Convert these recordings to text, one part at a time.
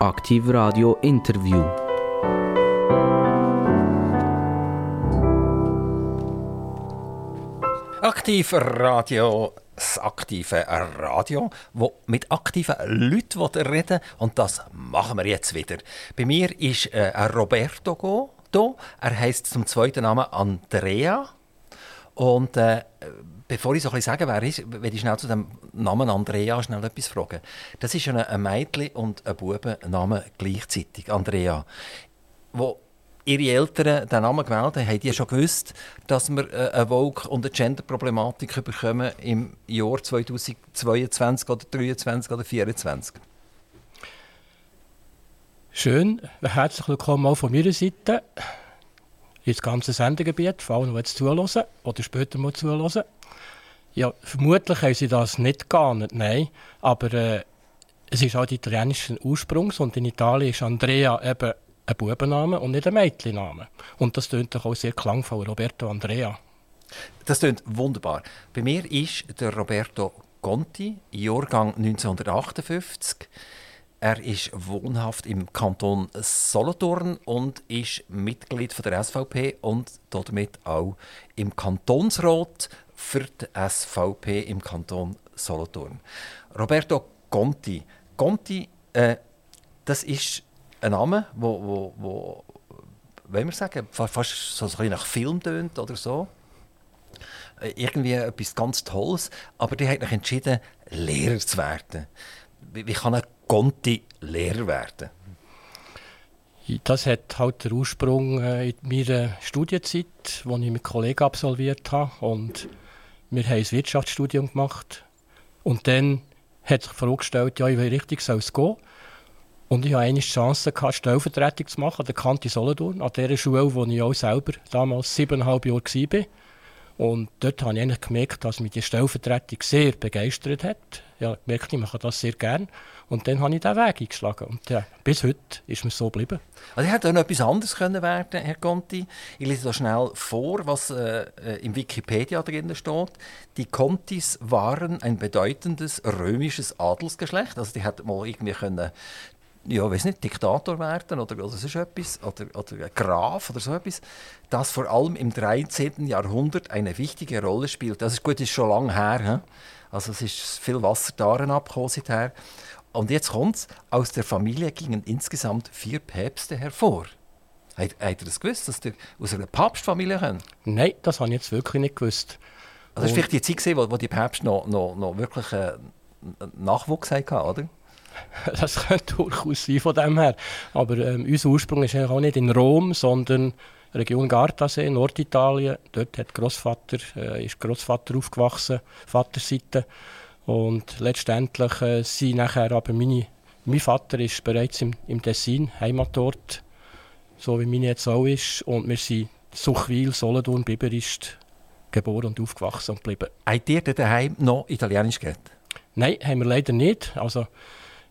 Aktiv Radio Interview. Aktiv Radio, das aktive Radio, wo mit aktiven Leuten reden und das machen wir jetzt wieder. Bei mir ist äh, Roberto hier. Er heißt zum zweiten Namen Andrea. Und äh, bevor ich so ein sagen wer ist, will ich schnell zu dem Namen Andrea schnell etwas fragen. Das ist ein, ein Mädchen und ein Bubenname gleichzeitig, Andrea. Wo ihre Eltern den Namen gewählt haben, haben die schon gewusst, dass wir äh, eine Vogue- und eine Gender-Problematik bekommen im Jahr 2022 oder 2023 oder 2024? Schön, herzlich willkommen auch von meiner Seite ins ganze Sendegebiet, vor allem, die jetzt zuhören oder später mal zuhören. Ja, vermutlich haben sie das nicht geahnt, nein, aber äh, es ist auch italienischen Ursprungs und in Italien ist Andrea eben ein Bubenname und nicht ein Mädchenname. Und das tönt doch auch sehr klangvoll, Roberto Andrea. Das tönt wunderbar. Bei mir ist der Roberto Conti, Jahrgang 1958. Er ist wohnhaft im Kanton Solothurn und ist Mitglied von der SVP und damit auch im Kantonsrat für die SVP im Kanton Solothurn. Roberto Conti. Conti, äh, das ist ein Name, wo, wo, wo wenn wir sagen, fast so ein bisschen nach Film tönt oder so. Äh, irgendwie etwas ganz Tolles. Aber die hat sich entschieden, Lehrer zu werden. Wie kann ein Conti Lehrer werden? Das hat halt den Ursprung äh, in meiner Studienzeit, die ich mit Kollegen absolviert habe. Und wir haben ein Wirtschaftsstudium gemacht. Und dann hat sich die Frage gestellt, ja, in welche Richtung soll es gehen? Und ich hatte eine Chance, gehabt, Stellvertretung zu machen an der Kante Solothurn, an der Schule, wo ich auch selber damals siebeneinhalb Jahre war. Und dort habe ich eigentlich gemerkt, dass mich die Stellvertretung sehr begeistert hat. Ich gemerkt, ich mache das sehr gerne. Und dann habe ich diesen Weg eingeschlagen. Und ja, bis heute ist mir so geblieben. Also ich hätte auch noch etwas anderes können werden, Herr Conti. Ich lese da schnell vor, was äh, im Wikipedia drin steht. Die Contis waren ein bedeutendes römisches Adelsgeschlecht. Also die hätten mal irgendwie können ja, weiß nicht, Diktator werden oder, oder sonst etwas, oder, oder Graf oder so etwas, das vor allem im 13. Jahrhundert eine wichtige Rolle spielt. Das ist gut, ist schon lange her. He? Also es ist viel Wasser darin abgekommen seither. Und jetzt kommt es, aus der Familie gingen insgesamt vier Päpste hervor. Habt ihr das gewusst, dass ihr aus einer Papstfamilie kommt? Nein, das habe ich jetzt wirklich nicht gewusst. Also das war vielleicht die Zeit, wo, wo die Päpste noch, noch, noch wirklich äh, Nachwuchs hatten, oder? das könnte durchaus sein von dem her. Aber ähm, unser Ursprung ist auch nicht in Rom, sondern Region Gardasee, Norditalien. Dort hat Großvater, äh, ist Großvater aufgewachsen, Vaterseite. Und letztendlich äh, sind nachher aber meine, mein Vater ist bereits im, im Tessin, Heimatort, so wie meine jetzt auch ist. Und wir sind Suchwil, Solothurn, Biberist geboren und aufgewachsen und geblieben. Habt ihr daheim noch Italienisch geredet? Nein, haben wir leider nicht. Also,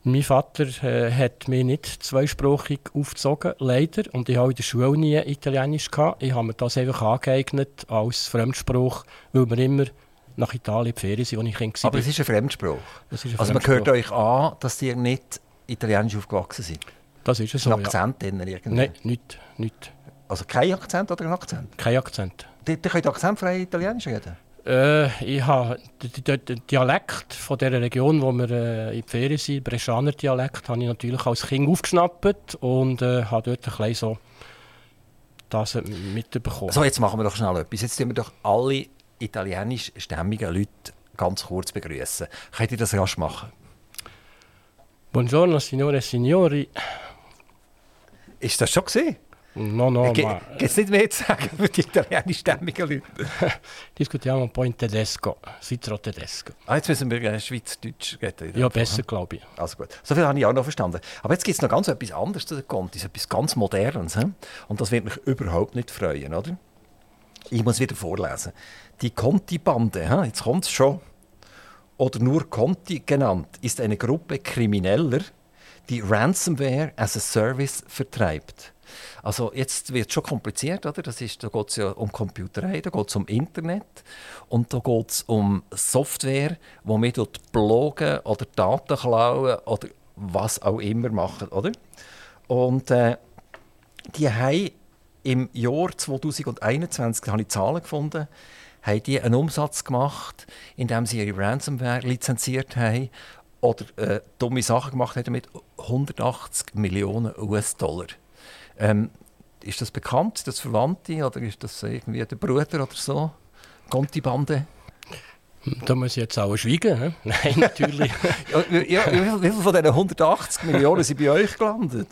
mein Vater äh, hat mich nicht zweisprachig aufgezogen, leider. Und ich habe in der Schule nie Italienisch. Gehabt. Ich habe mir das einfach angeeignet als Fremdspruch, weil wir immer nach Italien die Ferien sind, als ich Kind war. Aber es ist ein Fremdspruch? Ist ein also man hört euch an, dass ihr nicht italienisch aufgewachsen seid? Das ist es so, Ein Akzent ja. irgendwie? Nein, nicht, nicht. Also kein Akzent oder ein Akzent? Kein Akzent. Die könnt akzentfrei Italienisch reden? Äh, ich habe den Dialekt von der Region, wo wir äh, in die Ferien sind, Breschaner Dialekt, habe ich natürlich als Kind aufgeschnappt und äh, habe dort ein bisschen so das mitbekommen. So, jetzt machen wir doch schnell etwas. Jetzt tun wir doch alle italienischstämmigen Leute ganz kurz begrüßen. Könnt ihr das rasch machen? Buongiorno, signore e signori. Ist das schon gesehen? No, no, Ge ma... Mehr zu sagen für die italienischstämmigen Leute? Diskutiamo un po' in tedesco, Svizzero-Tedesco. Ah, jetzt müssen wir äh, Schweizerdeutsch reden. Ja, besser, glaube ich. Also gut. So viel habe ich auch noch verstanden. Aber jetzt gibt es noch ganz etwas anderes zu den Contis, etwas ganz Modernes. He? Und das wird mich überhaupt nicht freuen, oder? Ich muss wieder vorlesen. Die Conti-Bande, jetzt kommt es schon, oder nur Conti genannt, ist eine Gruppe Krimineller, die Ransomware as a Service vertreibt. Also jetzt wird es schon kompliziert, oder? Das ist, da geht es ja um Computerei, da geht es um Internet und da geht es um Software, wo wir dort bloggen oder Daten klauen oder was auch immer machen, oder? Und äh, die haben im Jahr 2021, da habe ich Zahlen gefunden, haben die einen Umsatz gemacht, indem sie ihre Ransomware lizenziert haben oder äh, dumme Sachen gemacht haben mit 180 Millionen US-Dollar. Ähm, ist das bekannt, ist das Verwandte oder ist das irgendwie der Bruder oder so? Conti-Bande? Da muss ich jetzt auch schweigen. He? Nein, natürlich. ja, wie, viel, wie viel von diesen 180 Millionen sind bei euch gelandet?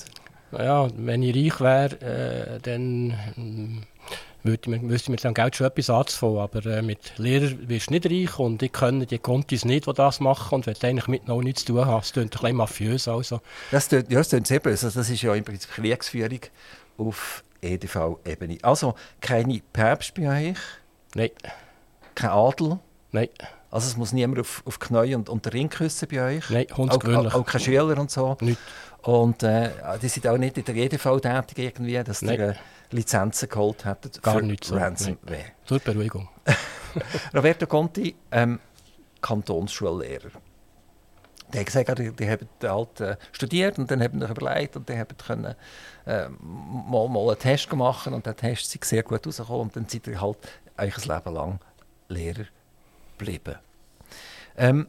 Ja, wenn ich reich wäre, äh, dann hm, würde mir, müsste mir dann Geld schon etwas anzufangen. Aber äh, mit Lehrern wirst du nicht reich und ich kenne die Kontis nicht, die das machen und will eigentlich mit noch nichts zu tun haben. Das klingt ein bisschen mafiös. Also. Das klingt, ja, das klingt sehr böse. Also das ist ja im Prinzip Kriegsführung auf EDV-Ebene. Also keine Päpste bei euch? Nein. Kein Adel? Nein. Also es muss niemand auf, auf Knie und, und den Ring küssen bei euch? Nein, auch, auch, auch keine Schüler und so? Nicht. Und äh, die sind auch nicht in der EDV tätig irgendwie, dass die äh, Lizenzen geholt hätten Gar nicht so. Ransomware. Zur Beruhigung. Roberto Conti, ähm, Kantonsschullehrer. Die haben gesagt, die, die haben halt, äh, studiert und dann haben sich überlegt und die haben können, äh, mal, mal einen Test gemacht und der Test ist sehr gut rausgekommen und dann sind sie halt ein Leben lang Lehrer geblieben. Ähm,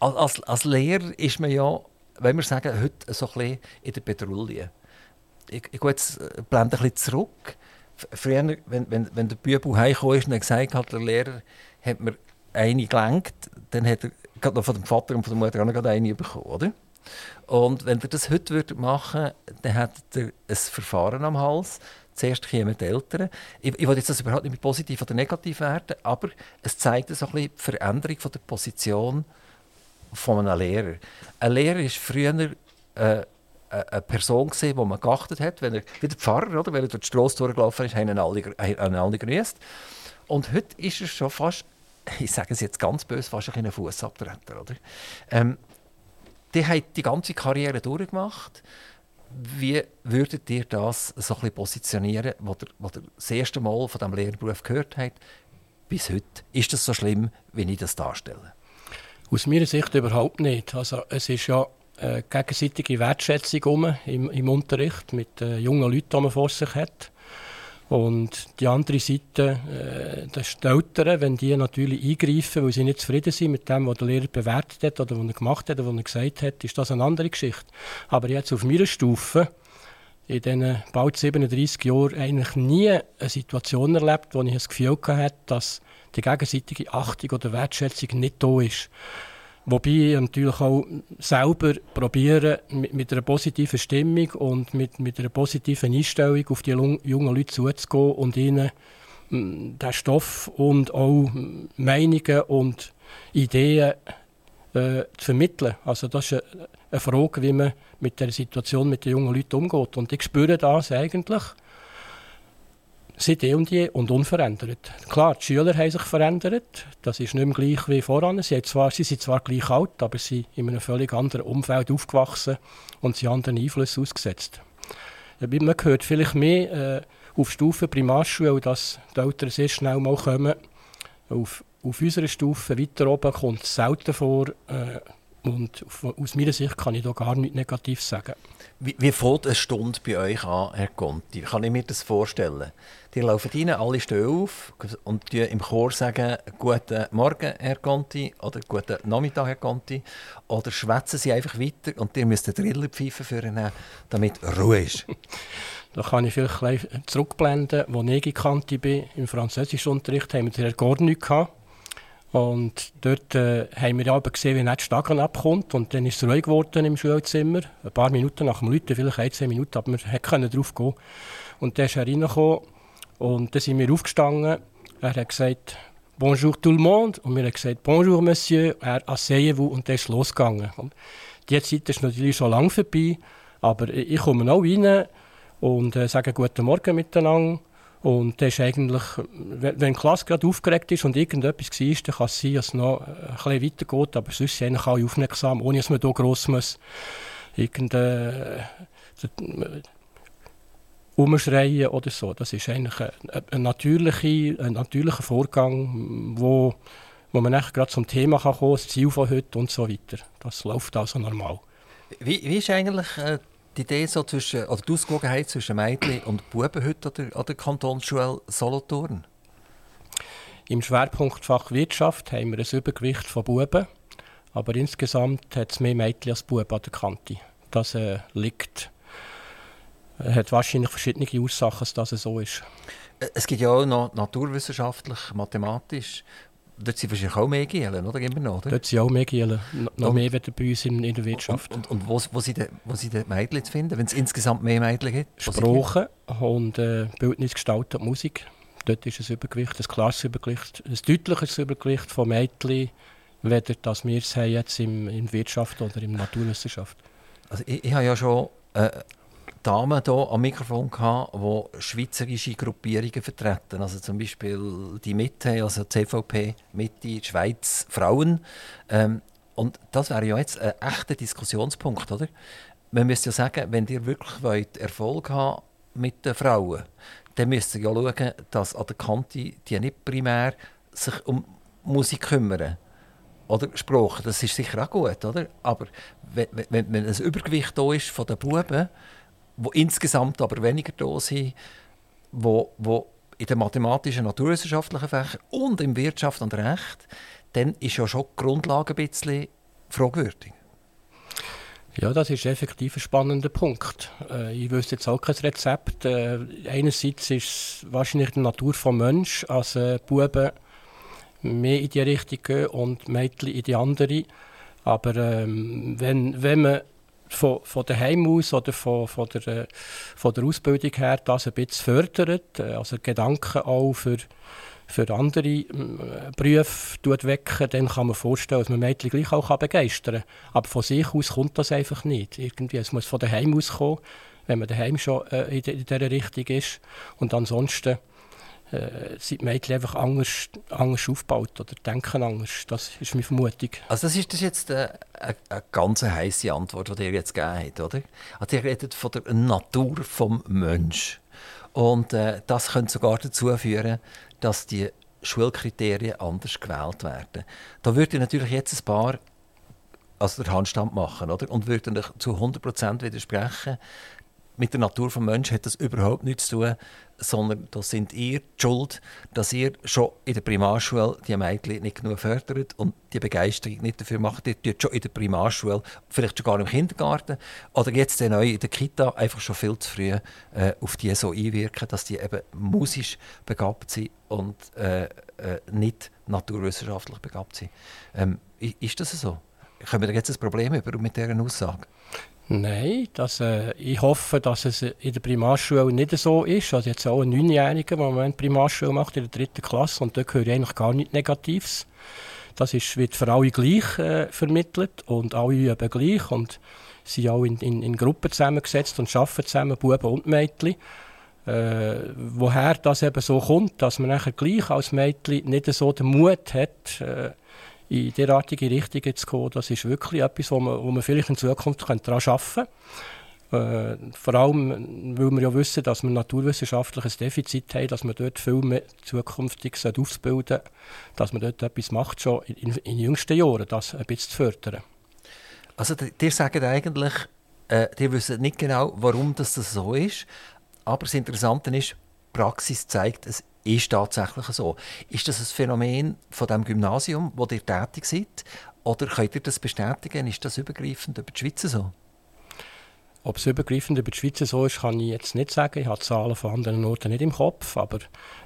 als, als Lehrer ist man ja wenn wir sagen, heute so ein bisschen in der Petrouille. Ich, ich jetzt äh, blende ein bisschen zurück. Früher, wenn, wenn, wenn der Bübel heimgekommen ist und gesagt hat, der Lehrer hat mir eine gelenkt, dann hat er gerade noch von dem Vater und von der Mutter auch noch eine bekommen, oder? Und wenn er das heute würde machen dann hätte er ein Verfahren am Hals. Zuerst kämen die Eltern. Ich, ich will jetzt das überhaupt nicht mit positiv oder negativ werden, aber es zeigt so die Veränderung von der Position von einem Lehrer. Ein Lehrer war früher äh, eine Person, die man geachtet hat. Wenn er, wie der Pfarrer, oder? wenn er durch die Straße durchgelaufen ist, haben ihn alle, alle gegrüßt. Und heute ist er schon fast, ich sage es jetzt ganz böse, fast ein Fußabtreter. Oder? Ähm, die hat die ganze Karriere durchgemacht. Wie würdet ihr das so ein positionieren, was ihr, was ihr das erste Mal von diesem Lehrberuf gehört habt, bis heute? Ist das so schlimm, wie ich das darstelle? Aus meiner Sicht überhaupt nicht. Also es ist ja eine gegenseitige Wertschätzung im, im Unterricht mit äh, jungen Leuten, die man vor sich hat. Und die andere Seite, äh, das ist die Eltern, wenn die natürlich eingreifen, weil sie nicht zufrieden sind mit dem, was der Lehrer bewertet hat oder was er gemacht hat oder was er gesagt hat, ist das eine andere Geschichte. Aber jetzt auf meiner Stufe, in diesen bald 37 Jahren, eigentlich nie eine Situation erlebt, wo ich das Gefühl hatte, dass die gegenseitige Achtung oder Wertschätzung nicht da ist. Wobei ich natürlich auch selber probiere, mit, einer positiven Stimmung und mit, mit einer positiven Einstellung auf die jungen Leute zuzugehen und ihnen mm, den Stoff und auch Meinungen und Ideen äh, zu vermitteln. Also das ist eine, eine Frage, wie man mit der Situation mit den jungen Leuten umgeht. Und ich spüre das eigentlich seit eh und je und unverändert. Klar, die Schüler haben sich verändert. Das ist nicht mehr gleich wie voran. Sie, zwar, sie sind zwar gleich alt, aber sie sind in einem völlig anderen Umfeld aufgewachsen und sie anderen Einflüssen ausgesetzt. Man hört vielleicht mehr äh, auf Stufe Primarschule, dass die Eltern sehr schnell mal kommen. Auf, auf unserer Stufe weiter oben kommt es selten vor. Äh, und aus meiner Sicht kann ich da gar nichts Negatives sagen. Wie, wie fängt eine Stunde bei euch an, Herr Conti? Kann ich mir das vorstellen? Die laufen rein, alle stehen auf und im Chor sagen «Guten Morgen, Herr Conti» oder «Guten Nachmittag, Herr Conti» oder schwätzen sie einfach weiter und ihr müsst den Drillerpfeife führen, damit Ruhe ist? Da kann ich vielleicht zurückblenden, als ich gekannt bin. Im Französischunterricht haben wir den Herrn Gornuk gehabt. Und dort äh, haben wir aber gesehen, wie nicht Stagen abkommt. Und dann ist es ruhig geworden im Schulzimmer. Ein paar Minuten nach dem Läuten, vielleicht ein, zwei Minuten, aber wir konnten drauf gehen. Und dann ist er reingekommen und dann sind wir aufgestanden. Er hat gesagt, Bonjour tout le monde. Und wir haben gesagt, Bonjour Monsieur. Er asseyez-vous. Und dann ist es losgegangen. Und die Zeit ist natürlich schon lange vorbei. Aber ich komme auch rein und äh, sage Guten Morgen miteinander. Und das ist eigentlich, wenn die Klasse gerade aufgeregt ist und irgendetwas war, dann kann es sein, dass es noch ein bisschen weitergeht, aber sonst sind eigentlich alle aufmerksam, ohne dass man hier gross muss irgendein äh, umschreien oder so. Das ist eigentlich ein, ein, natürlicher, ein natürlicher Vorgang, wo, wo man gerade zum Thema kann kommen kann, das Ziel von heute und so weiter. Das läuft also normal. Wie, wie ist eigentlich äh, die Idee so zwischen, oder die Ausgewogenheit zwischen Mädchen und Buben heute an der, an der Kantonsschule Solothurn? Im Schwerpunktfach Wirtschaft haben wir ein Übergewicht von Buben, aber insgesamt hat es mehr Mädchen als Buben an der Kante. Das äh, liegt, äh, hat wahrscheinlich verschiedene Ursachen, dass das so ist. Äh, es gibt ja auch noch naturwissenschaftlich, mathematisch. Dort sind wahrscheinlich auch mehr Gielen, oder? Immer noch, oder? Dort sind auch mehr Gielen. Noch mehr als bei uns in, in der Wirtschaft. Und, und, und wo, wo, sind die, wo sind die Mädchen zu finden, wenn es insgesamt mehr Mädchen gibt? Sprache und äh, Bildnisgestaltung und Musik. Dort ist ein Übergewicht, ein klares Übergewicht, ein deutliches Übergewicht von Mädchen, weder das wir es haben jetzt im, in Wirtschaft oder in Naturwissenschaft. Also ich, ich habe ja schon äh, Damen hier am Mikrofon gehabt, die schweizerische Gruppierungen vertreten. Also zum Beispiel die Mitte, also CVP, Mitte, Schweiz, Frauen. Ähm, und das wäre ja jetzt ein echter Diskussionspunkt, oder? Man müsste ja sagen, wenn ihr wirklich wollt, Erfolg haben mit den Frauen, dann müsst ihr ja schauen, dass an der Kante die nicht primär sich um Musik kümmern. Oder Sprache, das ist sicher auch gut, oder? Aber wenn, wenn, wenn ein Übergewicht da ist von den Buben, wo insgesamt aber weniger da sind, wo, wo in den mathematischen, naturwissenschaftlichen Fächern und im Wirtschaft und Recht, dann ist ja schon die Grundlage ein bisschen fragwürdig. Ja, das ist effektiv ein spannender Punkt. Äh, ich wüsste jetzt auch kein Rezept. Äh, einerseits ist es wahrscheinlich die Natur des Menschen, als äh, Buben mehr in die Richtung gehen und Mädchen in die andere. Aber ähm, wenn, wenn man von, von daheim aus oder von, von, der, äh, von der Ausbildung her das ein bisschen fördert, äh, also Gedanken auch für, für andere äh, Berufe wecken, dann kann man vorstellen, dass man Mädchen gleich auch begeistern kann. Aber von sich aus kommt das einfach nicht. Irgendwie, es muss von daheim aus kommen, wenn man daheim schon in dieser Richtung ist. Und ansonsten äh, sind Mädchen einfach anders, anders aufgebaut oder denken anders. Das ist meine Vermutung. Also das ist, das jetzt eine, eine, eine ganz heiße Antwort, die ihr jetzt gegeben habt, oder? Also ihr redet von der Natur des Menschen. Und äh, das könnte sogar dazu führen, dass die Schulkriterien anders gewählt werden. Da würde ich natürlich jetzt ein paar also der Handstand machen oder? und würde zu 100% widersprechen, mit der Natur des Menschen hat das überhaupt nichts zu tun, sondern das sind ihr die Schuld, dass ihr schon in der Primarschule die Mädchen nicht genug fördert und die Begeisterung nicht dafür macht. Ihr tut schon in der Primarschule, vielleicht schon gar im Kindergarten oder jetzt dann in der Kita einfach schon viel zu früh äh, auf die so einwirken, dass die eben musisch begabt sind und äh, äh, nicht naturwissenschaftlich begabt sind. Ähm, ist das so? Können wir jetzt ein Problem über mit dieser Aussage? Nein, das, äh, ich hoffe, dass es in der Primarschule nicht so ist. Also jetzt auch ein Neunjähriger, der im Moment Primarschule macht, in der dritten Klasse, und da höre eigentlich gar nichts Negatives. Das ist, wird für alle gleich äh, vermittelt und alle üben gleich und sind auch in, in, in Gruppen zusammengesetzt und arbeiten zusammen, Buben und Mädchen. Äh, woher das eben so kommt, dass man nachher gleich als Mädchen nicht so den Mut hat, äh, in derartige Richtungen zu kommen, das ist wirklich etwas, wo man, wo man vielleicht in Zukunft daran arbeiten könnte. Äh, vor allem, weil wir ja wissen, dass wir ein Defizit haben, dass man dort viel mehr zukünftig ausbilden dass man dort etwas macht, schon in, in, jüngsten Jahren, das ein bisschen zu fördern. Also, die sagen eigentlich, äh, die wissen nicht genau, warum das so ist, aber das Interessante ist, Praxis zeigt, es ist tatsächlich so. Ist das ein Phänomen von dem Gymnasium, wo ihr tätig seid? Oder könnt ihr das bestätigen? Ist das übergreifend über die Schweiz so? Ob es übergreifend über die Schweiz so ist, kann ich jetzt nicht sagen. Ich habe Zahlen von anderen Orten nicht im Kopf. Aber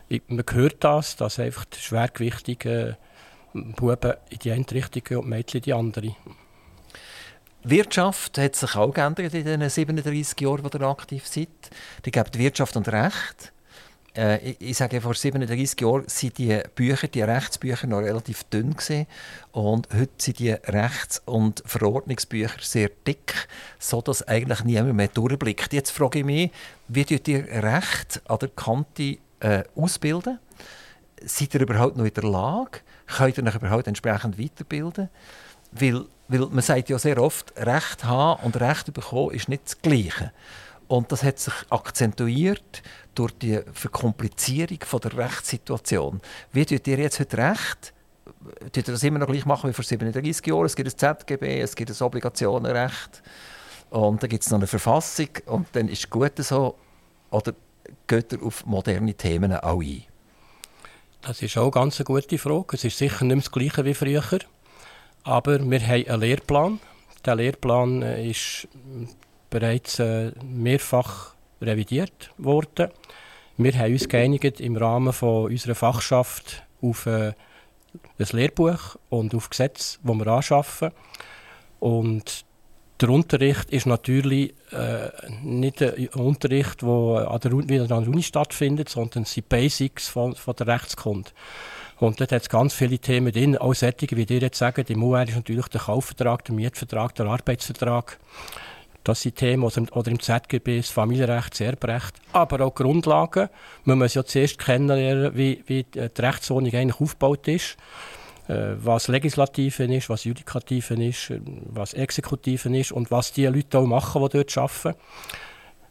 ich, man hört das, dass einfach die schwergewichtigen Buben in die eine Richtung gehen und die Mädchen in die andere. Wirtschaft hat sich auch geändert in den 37 Jahren, die ihr aktiv seid. Die gibt Wirtschaft und Recht äh, ich, ich, sage, vor 37 Jahren waren die Bücher, die Rechtsbücher noch relativ dünn gewesen. und heute sind die Rechts- und Verordnungsbücher sehr dick, sodass eigentlich niemand mehr durchblickt. Jetzt frage ich mich, wie tut ihr Recht an der Kante äh, ausbilden? Seid ihr überhaupt noch in der Lage? Könnt ihr euch überhaupt entsprechend weiterbilden? Weil, weil man sagt ja sehr oft, Recht haben und Recht bekommen ist nicht das Gleiche. Und das hat sich akzentuiert durch die Verkomplizierung von der Rechtssituation. Wie tut ihr jetzt heute Recht? Tut ihr das immer noch gleich machen wie vor 37 Jahren? Es gibt ein ZGB, es gibt ein Obligationenrecht. und dann gibt es noch eine Verfassung und dann ist es gut so. Oder geht ihr auf moderne Themen auch ein? Das ist auch eine ganz gute Frage. Es ist sicher nicht das Gleiche wie früher. Aber wir haben einen Lehrplan. Der Lehrplan äh, ist bereits äh, mehrfach revidiert worden. Wir haben uns geeinigt im Rahmen von unserer Fachschaft auf äh, ein Lehrbuch und auf Gesetze, die wir anschaffen. Und der Unterricht ist natürlich äh, nicht ein Unterricht, der an der, an der Uni stattfindet, sondern es sind Basics von, von der Rechtskunde. Und dort hat es ganz viele Themen drin, auch solche, wie ihr jetzt sagt, im UR ist natürlich der Kaufvertrag, der Mietvertrag, der Arbeitsvertrag. Das sind Themen, oder im ZGB das Familienrecht, das Erbrecht, aber auch Grundlagen. Man muss ja zuerst kennenlernen, wie, wie die Rechtsordnung eigentlich aufgebaut ist. Äh, was Legislative ist, was Judikative ist, äh, was Exekutive ist und was die Leute auch machen, die dort arbeiten.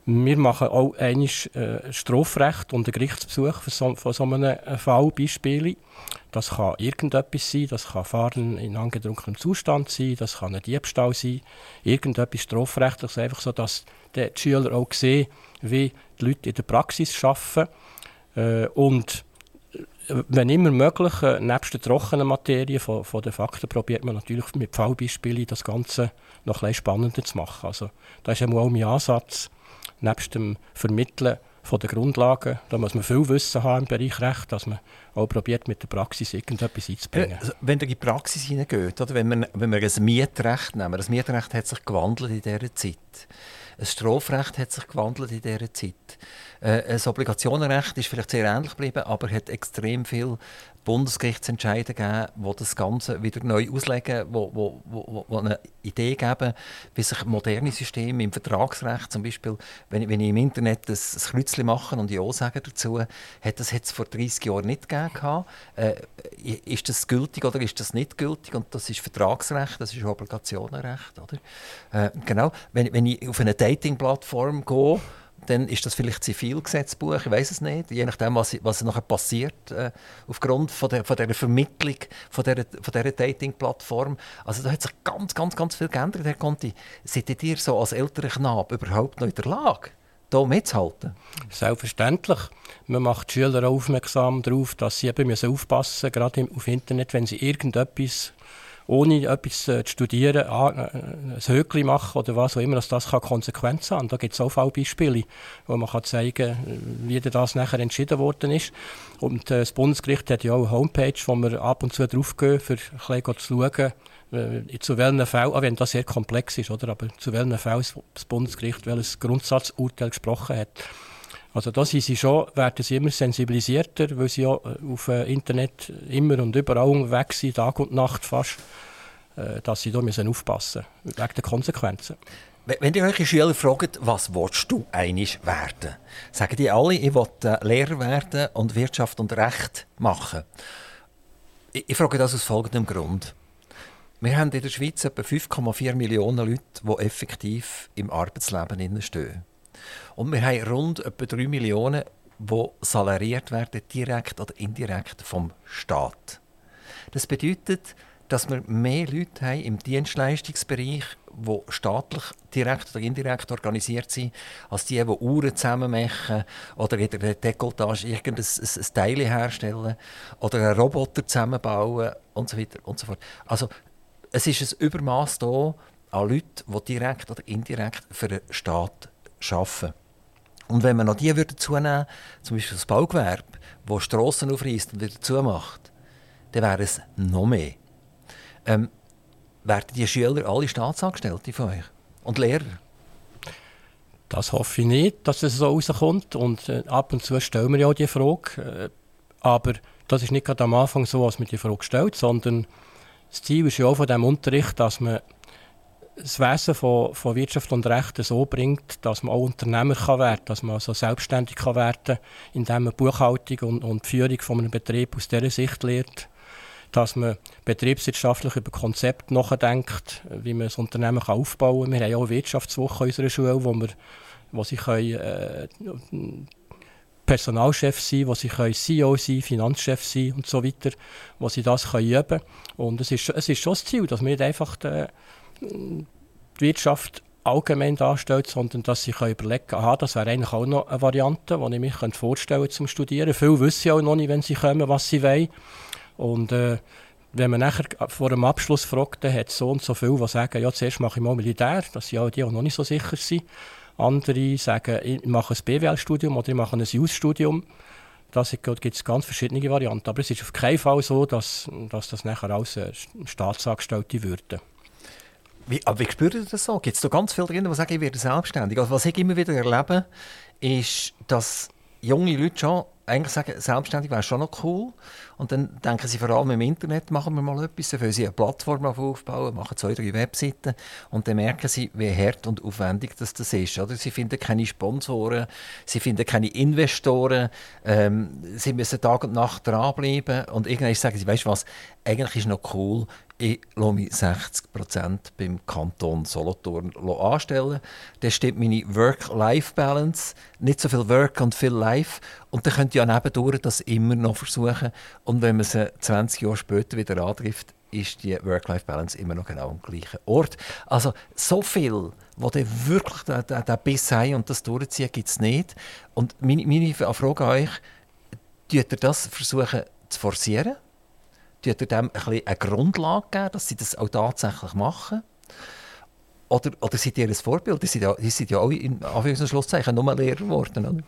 Wir machen auch einiges äh, Strafrecht und einen Gerichtsbesuch von so, von so einem Fall, Beispiele. Das kann irgendetwas sein, das kann Fahren in angetrunkenem Zustand sein, das kann ein Diebstahl sein, irgendetwas Strafrechtliches, einfach so, dass die Schüler auch sehen, wie die Leute in der Praxis arbeiten. Äh, und wenn immer möglich, äh, nebst der trockenen Materie von, von den Fakten, probiert man natürlich mit Fallbeispielen das Ganze noch etwas spannender zu machen. Also, das ist auch mein Ansatz, nebst dem Vermitteln von den Grundlagen. Da muss man viel Wissen haben im Bereich Recht, dass man auch probiert, mit der Praxis irgendetwas einzubringen. Also, wenn ihr in die Praxis hineingeht, oder wenn, wir, wenn wir ein Mietrecht nehmen, das Mietrecht hat sich gewandelt in dieser Zeit. Ein Strafrecht hat sich gewandelt in dieser Zeit. Äh, das Obligationenrecht ist vielleicht sehr ähnlich geblieben, aber hat extrem viel Bundesgerichtsentscheide gegeben, die das Ganze wieder neu auslegen, wo, wo, wo, wo eine Idee geben, wie sich moderne Systeme im Vertragsrecht, zum Beispiel, wenn, wenn ich im Internet ein, ein Kreuzchen mache und Ja sage dazu, hat das jetzt vor 30 Jahren nicht gegeben. Äh, ist das gültig oder ist das nicht gültig? Und das ist Vertragsrecht, das ist Obligationenrecht. Oder? Äh, genau. Wenn, wenn ich auf eine Dating-Plattform gehe, dann ist das vielleicht Zivilgesetzbuch, ich weiß es nicht, je nachdem, was, was nachher passiert, äh, aufgrund von der, von der Vermittlung von dieser, von dieser Dating-Plattform. Also da hat sich ganz, ganz, ganz viel geändert, Herr Conti. Seid ihr so als älterer Knabe überhaupt noch in der Lage, hier mitzuhalten? Selbstverständlich. Man macht die Schüler aufmerksam darauf, dass sie eben aufpassen müssen, gerade auf Internet, wenn sie irgendetwas ohne etwas äh, zu studieren, äh, ein Höckchen machen oder was auch immer, dass das kann Konsequenzen haben. Da gibt es auch Fallbeispiele, wo man kann zeigen kann, wie das nachher entschieden worden ist. Und äh, das Bundesgericht hat ja auch eine Homepage, wo wir ab und zu drauf gehen, für ein bisschen zu schauen, zu welchen Fällen, auch wenn das sehr komplex ist, oder, aber zu welchen Fällen das Bundesgericht welches Grundsatzurteil gesprochen hat. Also da sind sie schon, werden sie immer sensibilisierter, weil sie ja äh, auf äh, Internet immer und überall unterwegs sind, Tag und Nacht fast, äh, dass sie da müssen aufpassen müssen, wegen der Konsequenzen. Wenn ihr eure Schüler fragt, was willst du einig werden, sagen die alle, ich will Lehrer werden und Wirtschaft und Recht machen. Ich, ich frage das aus folgendem Grund. Wir haben in der Schweiz etwa 5,4 Millionen Leute, die effektiv im Arbeitsleben stehen. Und wir haben rund etwa 3 Millionen, die salariert werden, direkt oder indirekt vom Staat. Das bedeutet, dass wir mehr Leute haben im Dienstleistungsbereich, die staatlich direkt oder indirekt organisiert sind, als die, die Uhren zusammen machen oder in der Dekolletage irgendein ein Teil herstellen oder einen Roboter zusammenbauen und so weiter und so fort. Also es ist ein Übermaß da an Leuten, die direkt oder indirekt für den Staat arbeiten. Und wenn man noch die würde zunehmen, zum Beispiel das Baugewerbe, das Strassen aufreißt und wieder zumacht, dann wäre es noch mehr. Ähm, werden die Schüler alle Staatsangestellte von euch? Und Lehrer? Das hoffe ich nicht, dass es so rauskommt. Und äh, ab und zu stellen wir ja auch die Frage. Äh, aber das ist nicht gerade am Anfang so, als man die Frage stellt, sondern das Ziel ist ja auch von diesem Unterricht, dass man das Wesen von, von, Wirtschaft und Recht so bringt, dass man auch Unternehmer kann werden dass man also selbstständig kann werden kann, indem man Buchhaltung und, und Führung von einem Betrieb aus dieser Sicht lernt, dass man betriebswirtschaftlich über Konzepte nachdenkt, wie man das Unternehmen kann aufbauen kann. Wir haben auch eine Wirtschaftswoche in unserer Schule, wo, wir, wo sie können, äh, Personalchef sein, wo sie können CEO sein, Finanzchef sein und so weiter, wo sie das können üben. Und es ist, es ist schon das Ziel, dass wir nicht einfach die, die Wirtschaft allgemein darstellt, sondern dass sie überlegen können, aha, das wäre eigentlich auch noch eine Variante, die ich mich vorstellen könnte zum Studieren. Viele wissen auch noch nicht, wenn sie kommen, was sie wollen. Und äh, wenn man nachher vor dem Abschluss fragt, dann hat es so und so viele, die sagen, ja, zuerst mache ich mal Militär, das sind auch die, die noch nicht so sicher sind. Andere sagen, ich mache ein BWL-Studium oder ich mache ein Jus-Studium. Da gibt es ganz verschiedene Varianten. Aber es ist auf keinen Fall so, dass, dass das nachher als Staatsangestellte würden. Wie, aber wie spürt ihr das so? Gibt es da ganz viele drin, die sagen, ich werde selbstständig? Also was ich immer wieder erlebe, ist, dass junge Leute schon eigentlich sagen, selbstständig wäre schon noch cool. Und dann denken sie vor allem im Internet, machen wir mal etwas. Dann sie eine Plattform aufbauen, machen zwei, drei Webseiten. Und dann merken sie, wie hart und aufwendig das, das ist. Oder? Sie finden keine Sponsoren, sie finden keine Investoren. Ähm, sie müssen Tag und Nacht dranbleiben. Und irgendwann sagen sie, weißt du was, eigentlich ist noch cool, ich lasse mich 60% beim Kanton Solothurn anstellen. Dann stimmt meine Work-Life-Balance, nicht so viel Work und viel Life. Und dann könnt ihr ja nebendurch das immer noch versuchen. Und wenn man sie 20 Jahre später wieder antrifft, ist die Work-Life-Balance immer noch genau am gleichen Ort. Also so viel, wo der wirklich den, den, den Biss haben und das durchziehen, gibt es nicht. Und meine, meine Frage an euch, tut ihr das versuchen zu forcieren? Tut ihr dem ein eine Grundlage geben, dass sie das auch tatsächlich machen? Oder, oder seid ihr ein Vorbild? Ihr seid ja, seid ja auch in Anführungs- und Schlusszeichen nur Lehrer geworden, oder?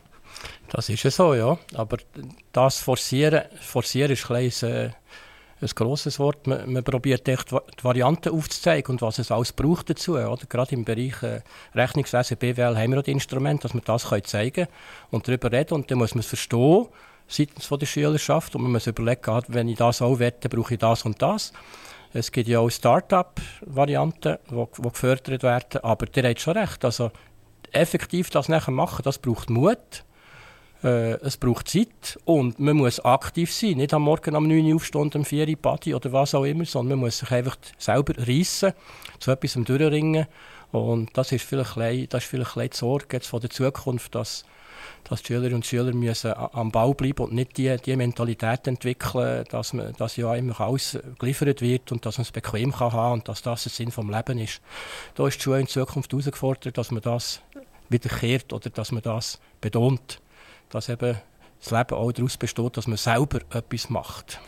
Das ist ja so, ja. Aber das Forcieren, Forcieren ist ein, ein, ein grosses Wort. Man, man probiert echt die Varianten aufzuzeigen und was es alles braucht dazu. Oder? Gerade im Bereich äh, Rechnungswesen, BWL haben wir auch die Instrumente, dass wir das können zeigen und darüber reden. Und dann muss man es verstehen seitens der Schülerschaft und man muss überlegen, wenn ich das auch wette, brauche ich das und das. Es gibt ja auch Start-up-Varianten, die, gefördert werden, aber der hat schon recht. Also effektiv das nachher machen, das braucht Mut, äh, es braucht Zeit und man muss aktiv sein. Nicht am Morgen um 9 Uhr aufstehen, um 4 Uhr Party oder was auch immer, sondern man muss sich einfach selber reissen, zu etwas durchringen. Und das ist vielleicht, das ist vielleicht die Sorge jetzt von der Zukunft, dass dass die Schülerinnen und Schüler müssen am Bau bleiben und nicht die, die Mentalität entwickeln, dass, man, dass ja immer alles geliefert wird und dass man es bequem kann haben und dass das der Sinn des Lebens ist. Da ist die Schule in Zukunft herausgefordert, dass man das wiederkehrt oder dass man das betont, dass eben das Leben auch daraus besteht, dass man selber etwas macht.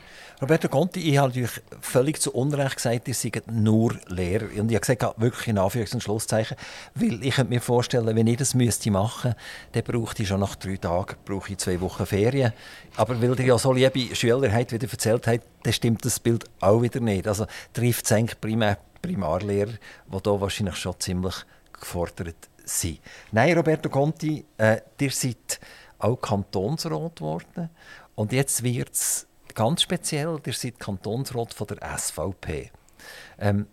Roberto Conti, ich habe natürlich völlig zu Unrecht gesagt, ihr seid nur Lehrer. Und ich habe gesagt, wirklich in Anführungs- und Schlusszeichen, weil ich könnte mir vorstellen, wenn ich das machen müsste, dann brauche ich schon nach drei Tagen brauche ich zwei Wochen Ferien. Aber weil ihr ja so liebe Schüler habt, wie ihr erzählt habt, dann stimmt das Bild auch wieder nicht. Also trifft es eigentlich primär Primarlehrer, die hier wahrscheinlich schon ziemlich gefordert sind. Nein, Roberto Conti, äh, ihr seid auch Kantonsrat geworden. Und jetzt wird es ganz speziell, ihr seid Kantonsrat von der SVP. Ähm,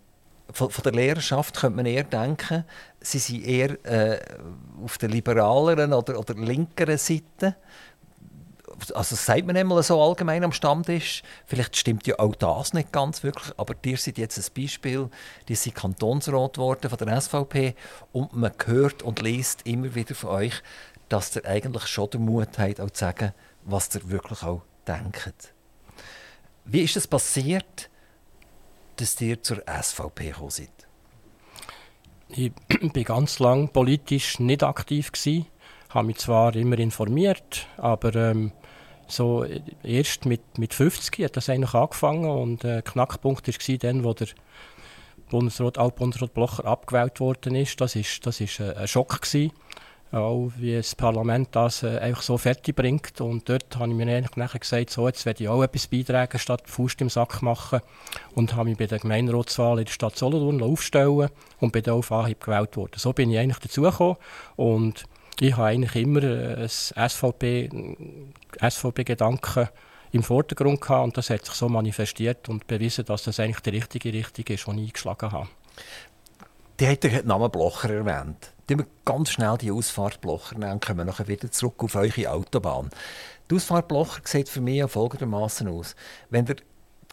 von, von, der Lehrerschaft könnte man eher denken, sie sind eher äh, auf der liberaleren oder, oder linkeren Seite. Also das sagt man einmal so allgemein am Stammtisch. Vielleicht stimmt ja auch das nicht ganz wirklich, aber ihr seid jetzt ein Beispiel, die sind Kantonsrat geworden von der SVP und man hört und liest immer wieder von euch, dass ihr eigentlich schon den Mut habt, auch zu sagen, was ihr wirklich auch denkt. Wie ist es passiert, dass ihr zur SVP gekommen seid? Ich war ganz lange politisch nicht aktiv. Ich habe mich zwar immer informiert, aber ähm, so erst mit, mit 50 hat das eigentlich angefangen und der äh, Knackpunkt war dann, wo der Bundesrat, Altbundesrat Blocher abgewählt worden ist. Das war das ist äh, ein Schock. Gewesen auch wie das Parlament das äh, einfach so fertig bringt. Und dort habe ich mir eigentlich nachher gesagt, so, jetzt werde ich auch etwas beitragen, statt Fuß im Sack machen. Und habe mich bei der Gemeinderatswahl in der Stadt Solothurn aufstellen und bin dann auf Anhieb gewählt worden. So bin ich eigentlich dazugekommen und ich habe eigentlich immer ein SVP-Gedanken SVP im Vordergrund gehabt und das hat sich so manifestiert und bewiesen, dass das eigentlich die richtige Richtung ist, die ich eingeschlagen habe. Die hat den Namen Blocher erwähnt. Dann wir ganz schnell die Ausfahrt Blocher und kommen nachher wieder zurück auf eure Autobahn. Die Ausfahrt Blocher sieht für mich folgendermaßen aus. Wenn ihr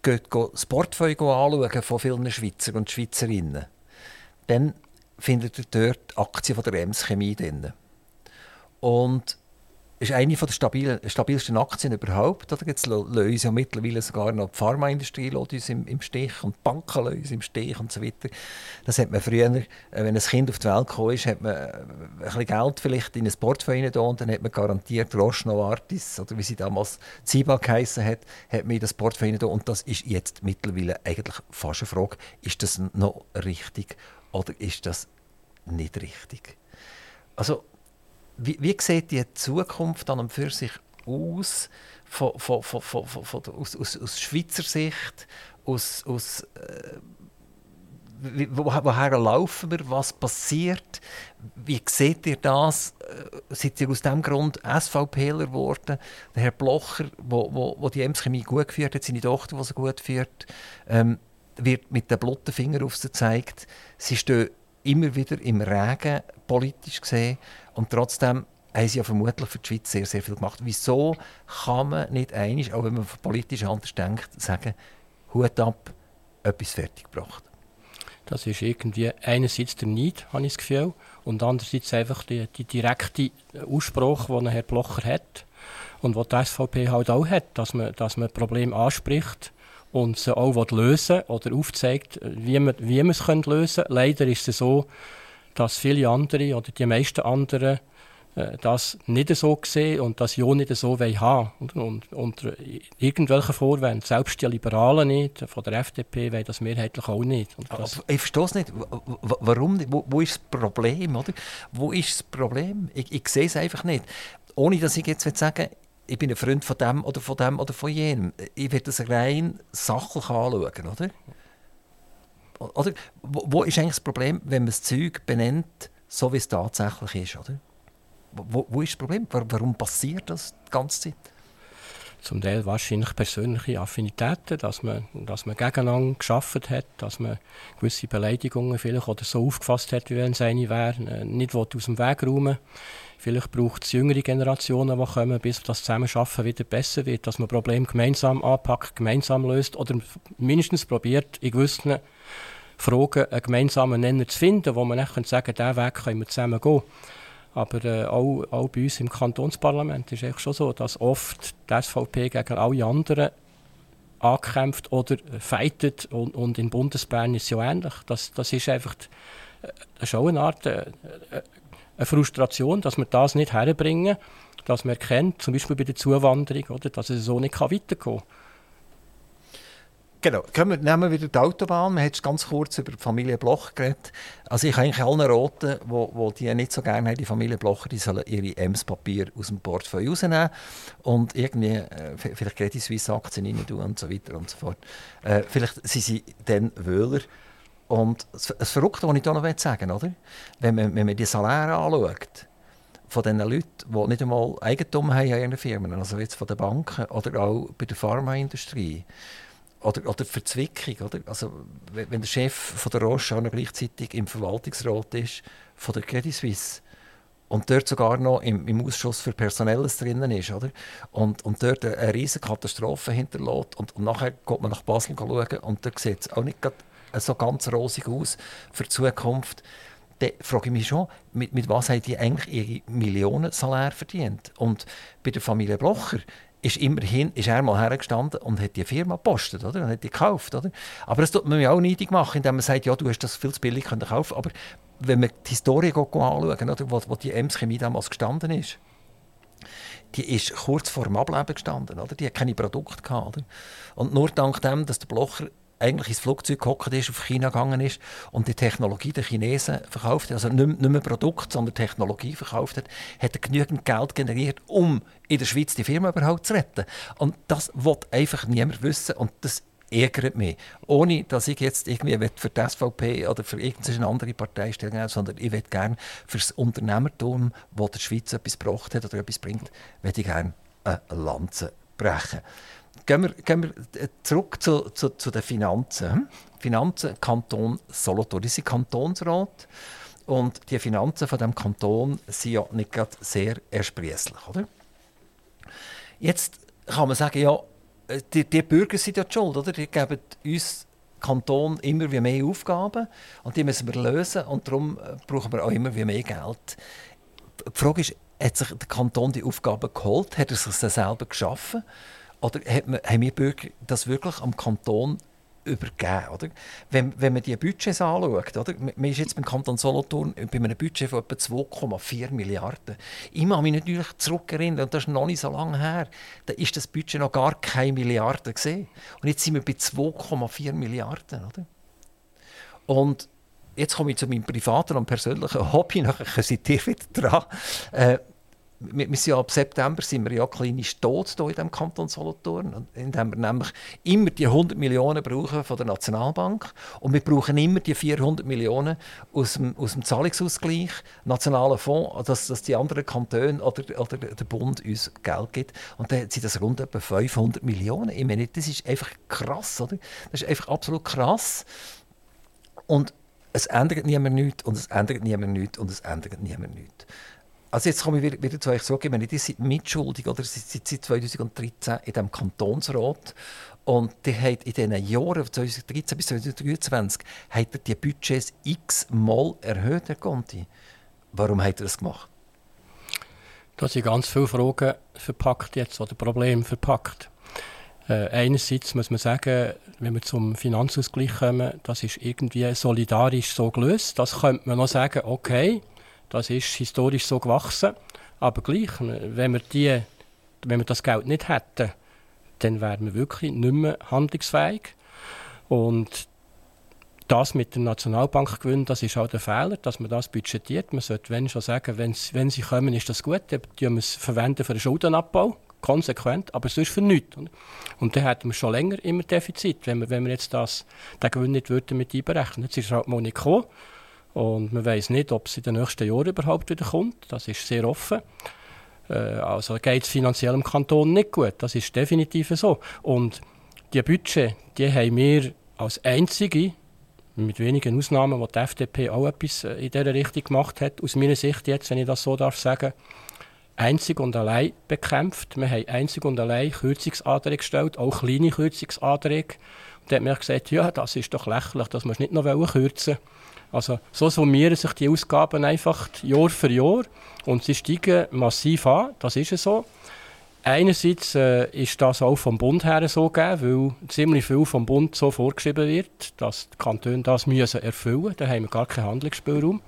geht Sportfolge anschauen von vielen Schweizer und Schweizerinnen, dann findet ihr dort Aktien von der Ems Chemie drin. Und ist eine der stabilsten Aktien überhaupt. Oder? Jetzt lassen uns ja mittlerweile sogar noch die Pharmaindustrie uns im, im Stich und die Banken uns im Stich und so weiter. Das hat man früher, äh, wenn ein Kind auf die Welt gekommen ist, hat man äh, ein bisschen Geld vielleicht in ein Portfolio da und dann hat man garantiert Roche Novartis, oder wie sie damals Ziba geheissen hat, hat man in das Portfolio da und das ist jetzt mittlerweile eigentlich fast eine Frage, ist das noch richtig oder ist das nicht richtig? Also wie, wie sieht die Zukunft dann für sich aus, von, von, von, von, von, aus, aus, aus Schweizer Sicht, aus, aus äh, woher laufen wir, was passiert, wie seht ihr das? Äh, seid ihr aus diesem Grund SVPler geworden? Der Herr Blocher, wo, wo, wo die Ems Chemie gut geführt hat, seine Tochter, die sie gut führt, ähm, wird mit dem blotten Finger auf sie gezeigt. Sie stehen immer wieder im Regen, politisch gesehen. Und trotzdem haben sie ja vermutlich für die Schweiz sehr, sehr viel gemacht. Wieso kann man nicht einig, auch wenn man von politischer Hand denkt, sagen, Hut ab, etwas fertiggebracht? Das ist irgendwie einerseits der Neid, habe ich das Gefühl, und andererseits einfach die, die direkte Aussprache, die Herr Blocher hat und die die SVP halt auch hat, dass man, dass man Probleme anspricht und sie auch lösen oder aufzeigt, wie man, wie man es lösen kann. Leider ist es so, dass viele andere oder die meisten anderen äh, das nicht so sehen und das ja nicht so haben und, und unter irgendwelchen Vorwänden, selbst die Liberalen nicht, von der FDP wollen das mehrheitlich auch nicht. ich verstehe es nicht. Warum? Wo, wo, ist das Problem? Oder? Wo ist das Problem? Ich, ich sehe es einfach nicht. Ohne dass ich jetzt sagen ich bin ein Freund von dem oder von dem oder von jenem. Ich werde das rein sachlich anschauen, oder? Oder wo, wo ist eigentlich das Problem, wenn man das Zeug benennt, so wie es tatsächlich ist, oder? Wo, wo ist das Problem? Warum passiert das die ganze Zeit? Zum Teil wahrscheinlich persönliche Affinitäten, dass man, dass man gegeneinander geschafft hat, dass man gewisse Beleidigungen vielleicht oder so aufgefasst hat, wie wenn es eine wäre, äh, nicht aus dem Weg räumen Vielleicht braucht es jüngere Generationen, die kommen, bis das Zusammenarbeiten wieder besser wird, dass man Probleme gemeinsam anpackt, gemeinsam löst oder mindestens probiert, in gewissen Fragen einen gemeinsamen Nenner zu finden, wo man dann sagen kann, diesen Weg können wir zusammen gehen. Aber äh, auch, auch bei uns im Kantonsparlament ist es schon so, dass oft die SVP gegen alle anderen ankämpft oder fightet und, und in Bundesbern ist es ja ähnlich. Das, das ist einfach äh, das ist auch eine Art äh, äh eine Frustration, dass wir das nicht herbringen, dass man erkennt, zum Beispiel bei der Zuwanderung, oder, dass es so nicht weitergehen kann. Genau, Kommen wir, nehmen wir wieder die Autobahn. Wir haben ganz kurz über die Familie Bloch geredet. Also ich habe eigentlich allen Roten, wo, wo die nicht so gerne haben, die Familie Blocher, die sollen ihre Ems-Papier aus dem Portfolio rausnehmen und irgendwie äh, vielleicht Credit Suisse Aktien rein tun und so weiter und so fort. Äh, vielleicht sind sie dann Wöhler und das Verrückte, was ich hier noch sagen oder? Wenn man, wenn man die Saläre anschaut, von den Leuten, die nicht einmal Eigentum haben an ihren Firmen, also jetzt von den Banken oder auch bei der Pharmaindustrie, oder, oder Verzwickung. Oder? Also, wenn der Chef von der Roche auch noch gleichzeitig im Verwaltungsrat ist von der Credit Suisse und dort sogar noch im, im Ausschuss für Personelles drinnen ist oder? Und, und dort eine riesige Katastrophe hinterlässt und, und nachher geht man nach Basel schauen und da sieht es auch nicht so ganz rosig aus für die Zukunft, dann frage ich mich schon, mit, mit was haben die eigentlich ihre Millionen Salär verdient? Und bei der Familie Blocher ist immerhin ist er mal hergestanden und hat die Firma gepostet, oder? Und hat die gekauft, oder? Aber das tut man ja auch neidig machen, indem man sagt, ja, du hast das viel zu billig können kaufen. Aber wenn man die Historie anschauen, oder, wo, wo die Ems Chemie damals gestanden ist, die ist kurz vor dem Ableben gestanden, oder? Die hat keine Produkte gehabt, oder? Und nur dank dem, dass der Blocher eigentlich ins Flugzeug gehockt ist, auf China gegangen ist und die Technologie der Chinesen verkauft hat, also nicht, mehr Produkt, sondern Technologie verkauft hat, hat er genügend Geld generiert, um in der Schweiz die Firma überhaupt zu retten. Und das will einfach niemand wissen und das ärgert mich. Ohne, dass ich jetzt irgendwie für die SVP oder für irgendeine andere Partei stellen sondern ich will gerne für das Unternehmertum, das der Schweiz etwas gebracht hat oder etwas bringt, will ich gerne eine Lanze brechen. Gehen wir, gehen wir äh, zurück zu, zu, zu, den Finanzen. Finanzen Kanton Solothurn. Das ist Kantonsrat. Und die Finanzen von dem Kanton sind ja nicht gerade sehr ersprießlich. Oder? Jetzt kann man sagen, ja, äh, die, die Bürger sind ja die schuld. Oder? Die geben uns Kanton immer wie mehr Aufgaben und die müssen wir lösen und darum äh, brauchen wir auch immer wie mehr Geld. Die Frage ist, hat sich der Kanton die Aufgabe geholt? Hat er sich selber geschaffen? Oder haben wir Bürger das wirklich am Kanton übergeben. Oder? Wenn, wenn man die Budgets anschaut, oder? man ist jetzt beim Kanton Solothurn bei einem Budget von etwa 2,4 Milliarden. Ich kann mich natürlich zurückerinnern, und das ist noch nicht so lange her, da ist das Budget noch gar keine Milliarden gesehen. Und jetzt sind wir bei 2,4 Milliarden. Oder? Und jetzt komme ich zu meinem privaten und persönlichen Hobby, nachher seid ihr wieder dran. Äh, wir, wir sind ja ab September sind wir ja klinisch tot hier in diesem Kanton Solothurn, indem wir nämlich immer die 100 Millionen brauchen von der Nationalbank und wir brauchen immer die 400 Millionen aus dem, aus dem Zahlungsausgleich, nationalen Fonds, dass, dass die anderen Kantone oder, oder der Bund uns Geld gibt. Und dann sind das rund etwa 500 Millionen. Ich meine, das ist einfach krass, oder? Das ist einfach absolut krass. Und es ändert niemand nichts und es ändert niemand nichts und es ändert niemand nichts. Also jetzt komme ich wieder, zu euch zurück. Ich seid mitschuldig oder seit, seit 2013 in diesem Kantonsrat. Und die hat in diesen Jahren, 2013 bis 2023, hat er die Budgets x-mal erhöht, Herr Conti. Warum hat er das gemacht? Da sind ganz viele Fragen verpackt jetzt, oder Probleme verpackt. Äh, einerseits muss man sagen, wenn wir zum Finanzausgleich kommen, das ist irgendwie solidarisch so gelöst. Das könnte man noch sagen, okay, das ist historisch so gewachsen. Aber gleich, wenn wir, die, wenn wir das Geld nicht hätten, dann wären wir wirklich nicht mehr handlungsfähig. Und das mit der Nationalbank gewinnen, das ist auch der Fehler, dass man das budgetiert. Man sollte wenn schon sagen, wenn, wenn sie kommen, ist das gut, dann verwenden wir es verwenden für den Schuldenabbau, konsequent, aber sonst für nichts. Und dann hätten wir schon länger immer Defizit, wenn wir, wenn wir jetzt das, den Gewinn nicht würden mit einberechnen. Jetzt ist es halt mal nicht gekommen. Und man weiß nicht, ob es in den nächsten Jahren überhaupt wieder kommt. Das ist sehr offen. Äh, also geht es finanziell im Kanton nicht gut. Das ist definitiv so. Und die Budget, die haben wir als einzige, mit wenigen Ausnahmen, wo die FDP auch etwas äh, in dieser Richtung gemacht hat, aus meiner Sicht jetzt, wenn ich das so darf sagen, einzig und allein bekämpft. Wir haben einzig und allein Kürzungsanträge gestellt, auch kleine Kürzungsanträge. Und da hat man gesagt, ja, das ist doch lächerlich, das muss nicht noch kürzen wollen. Also so summieren sich die Ausgaben einfach Jahr für Jahr und sie steigen massiv an, das ist es so. Einerseits äh, ist das auch vom Bund her so gegeben, weil ziemlich viel vom Bund so vorgeschrieben wird, dass die Kantone das müssen erfüllen müssen. Da haben wir gar keinen Handlungsspielraum.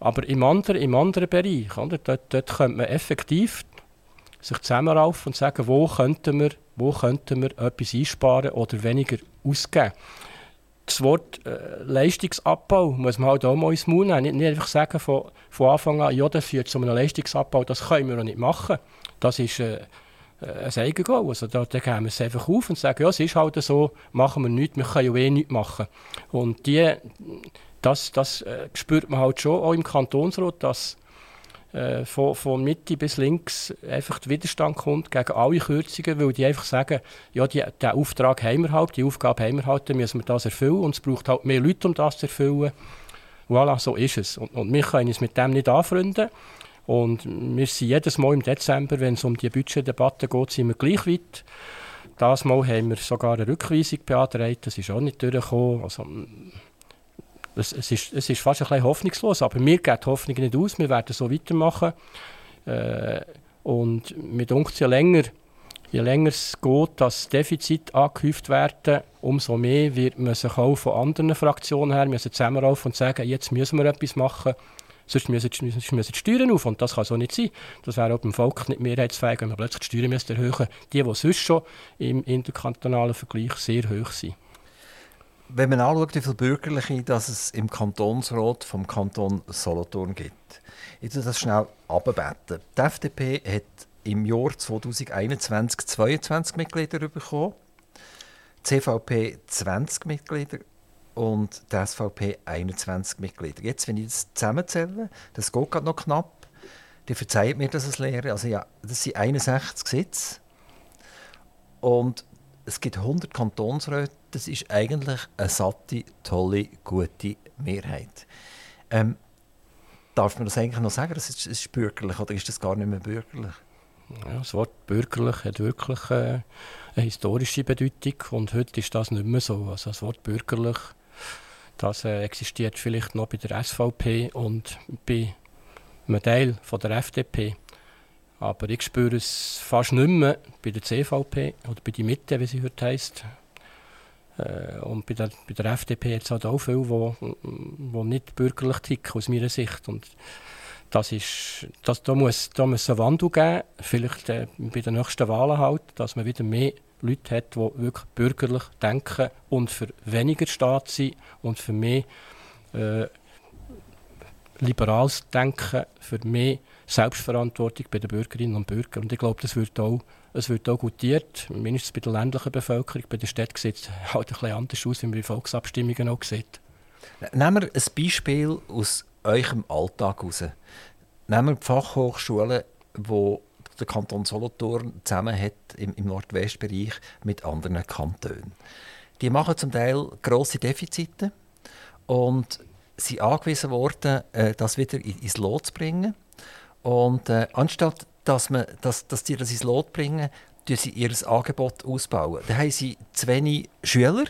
Aber im anderen, im anderen Bereich, oder, dort, dort könnte man effektiv sich zusammenraufen und sagen, wo könnten, wir, wo könnten wir etwas einsparen oder weniger ausgeben das Wort äh, Leistungsabbau muss man halt auch mal ins Mund nehmen. Nicht, nicht einfach sagen von, von Anfang an, ja, das führt zu einem Leistungsabbau, das können wir noch nicht machen. Das ist äh, ein Eigengoal. Also da, da geben wir es einfach auf und sagen, ja, es ist halt so, machen wir nichts, wir können ja eh nichts machen. Und die, das, das äh, spürt man halt schon auch im Kantonsrat, dass äh, von, von Mitte bis links einfach der Widerstand kommt gegen alle Kürzungen, weil die einfach sagen, ja, die, den Auftrag haben wir halt, die Aufgabe haben wir halt, dann müssen wir das erfüllen und es braucht halt mehr Leute, um das zu erfüllen. Voilà, so ist es. Und, und wir können uns mit dem nicht anfreunden. Und wir sind jedes Mal im Dezember, wenn es um die Budgetdebatte geht, sind wir gleich weit. Das Mal haben wir sogar eine Rückweisung beantragt, das ist auch nicht durchgekommen. Also, es, es, ist, es ist fast ein bisschen hoffnungslos, aber mir geht die Hoffnung nicht aus. Wir werden so weitermachen. Äh, und mit uns je länger, je länger es geht, dass Defizit angehäuft werden, umso mehr wird man sich auch von anderen Fraktionen her müssen zusammenraufen und sagen, jetzt müssen wir etwas machen. Sonst müssen, sonst müssen die Steuern auf. Und das kann so nicht sein. Das wäre auch beim Volk nicht mehrheitsfähig, wenn man plötzlich die Steuern erhöhen Die, die sonst schon im interkantonalen Vergleich sehr hoch sind wenn man anschaut, wie viele Bürgerliche dass es im Kantonsrat vom Kanton Solothurn gibt, ich will das schnell abbeten. Die FDP hat im Jahr 2021 22 Mitglieder bekommen, die CVP 20 Mitglieder und die SVP 21 Mitglieder. Jetzt, wenn ich das zusammenzähle, das geht gerade noch knapp, die verzeiht mir das als Lehrer, also ja, das sind 61 Sitze und es gibt 100 Kantonsräte, das ist eigentlich eine satte, tolle, gute Mehrheit. Ähm, darf man das eigentlich noch sagen, das ist, ist bürgerlich oder ist das gar nicht mehr bürgerlich? Ja, das Wort bürgerlich hat wirklich äh, eine historische Bedeutung und heute ist das nicht mehr so. Also das Wort bürgerlich, das äh, existiert vielleicht noch bei der SVP und bei einem Teil von der FDP. Aber ich spüre es fast nicht mehr bei der CVP oder bei der Mitte, wie sie heute heisst. Äh, und bei der, bei der FDP jetzt halt auch viele, die, nicht bürgerlich ticken, aus meiner Sicht. Und das ist, das, da, muss, da muss ein Wandel geben, vielleicht äh, bei den nächsten Wahlen halt, dass man wieder mehr Leute hat, die wirklich bürgerlich denken und für weniger Staat sind und für mehr äh, liberales Denken, für mehr Selbstverantwortung bei den Bürgerinnen und Bürgern. Und ich glaube, das wird auch, es wird auch gutiert, mindestens bei der ländlichen Bevölkerung. Bei der Stadt sieht es halt ein anders aus, wie man bei Volksabstimmungen auch sieht. Nehmen wir ein Beispiel aus eurem Alltag heraus. Nehmen wir die Fachhochschulen, die der Kanton Solothurn zusammen hat im, im Nordwestbereich mit anderen Kantonen. Die machen zum Teil grosse Defizite und sind angewiesen worden, äh, das wieder ins Lot zu bringen. Und äh, anstatt dass, man, dass, dass die das ins Lot bringen, tun sie ihr Angebot ausbauen. Da haben sie zu wenig Schüler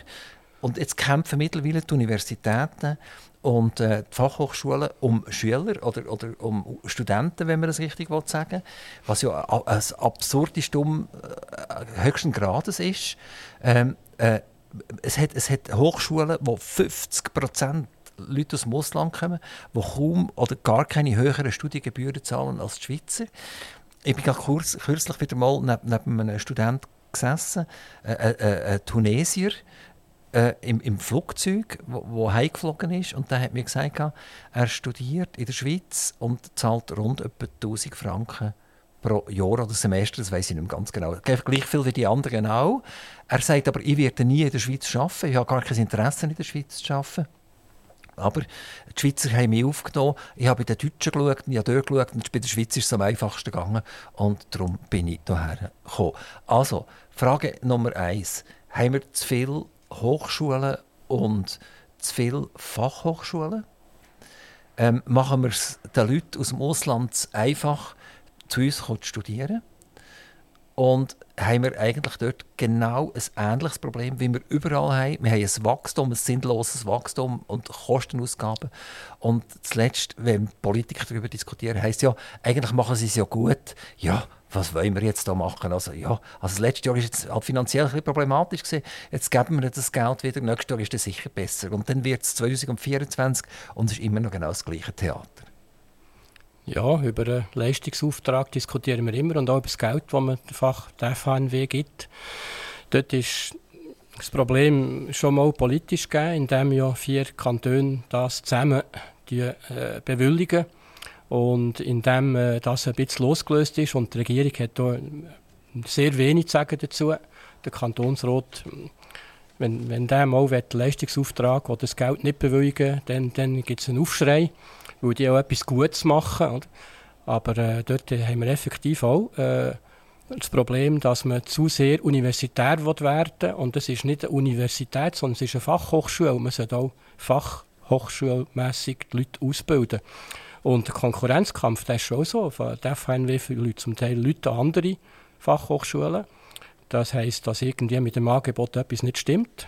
und jetzt kämpfen mittlerweile die Universitäten und äh, die Fachhochschulen um Schüler oder, oder um Studenten, wenn man das richtig sagen will, was ja ein absurdistum äh, höchsten Grades ist. Ähm, äh, es, hat, es hat Hochschulen, wo 50 Prozent Leute aus dem Ausland kommen, die kaum oder gar keine höheren Studiengebühren zahlen als die Schweizer. Ich bin kurz, kürzlich wieder mal neben, neben einem Student gesessen, äh, äh, äh, ein Tunesier, äh, im, im Flugzeug, wo, wo heimgeflogen ist. Und der hat mir gesagt, er studiert in der Schweiz und zahlt rund etwa 1000 Franken pro Jahr oder Semester, das weiß ich nicht mehr ganz genau. Gleich viel wie die anderen auch. Er sagt aber, ich werde nie in der Schweiz arbeiten, ich habe gar kein Interesse in der Schweiz zu arbeiten. Aber die Schweizer haben mich aufgenommen. Ich habe bei den Deutschen geschaut, ich habe dort geschaut und bei der Schweiz ist es am einfachsten gegangen. Und darum bin ich hierher gekommen. Also, Frage Nummer eins. Haben wir zu viele Hochschulen und zu viele Fachhochschulen? Ähm, machen wir es den Leuten aus dem Ausland einfach, zu uns zu studieren? Und haben wir eigentlich dort genau ein ähnliches Problem, wie wir überall haben. Wir haben ein Wachstum, ein sinnloses Wachstum und Kostenausgaben. Und zuletzt, wenn Politiker darüber diskutieren, heisst ja, eigentlich machen sie es ja gut. Ja, was wollen wir jetzt da machen? Also, ja, also das letzte Jahr war jetzt halt finanziell ein bisschen problematisch. Gewesen. Jetzt geben wir das Geld wieder, nächstes Jahr ist es sicher besser. Und dann wird es 2024 und es ist immer noch genau das gleiche Theater. Ja, über einen Leistungsauftrag diskutieren wir immer und auch über das Geld, das man der FHNW gibt. Dort ist das Problem schon mal politisch gegeben, indem ja vier Kantone das zusammen die, äh, bewilligen und indem äh, das ein bisschen losgelöst ist und die Regierung hat da sehr wenig zu sagen dazu. Der Kantonsrat, wenn, wenn der mal den Leistungsauftrag oder das Geld nicht bewilligen dann, dann gibt es einen Aufschrei weil die auch etwas Gutes machen. Oder? Aber äh, dort haben wir effektiv auch äh, das Problem, dass man zu sehr universitär werden will. Und das ist nicht eine Universität, sondern es ist eine Fachhochschule. Man sollte auch fachhochschulmässig die Leute ausbilden. Und der Konkurrenzkampf, der ist schon so. Der FNW für zum Teil Leute an andere Fachhochschulen. Das heisst, dass irgendwie mit dem Angebot etwas nicht stimmt.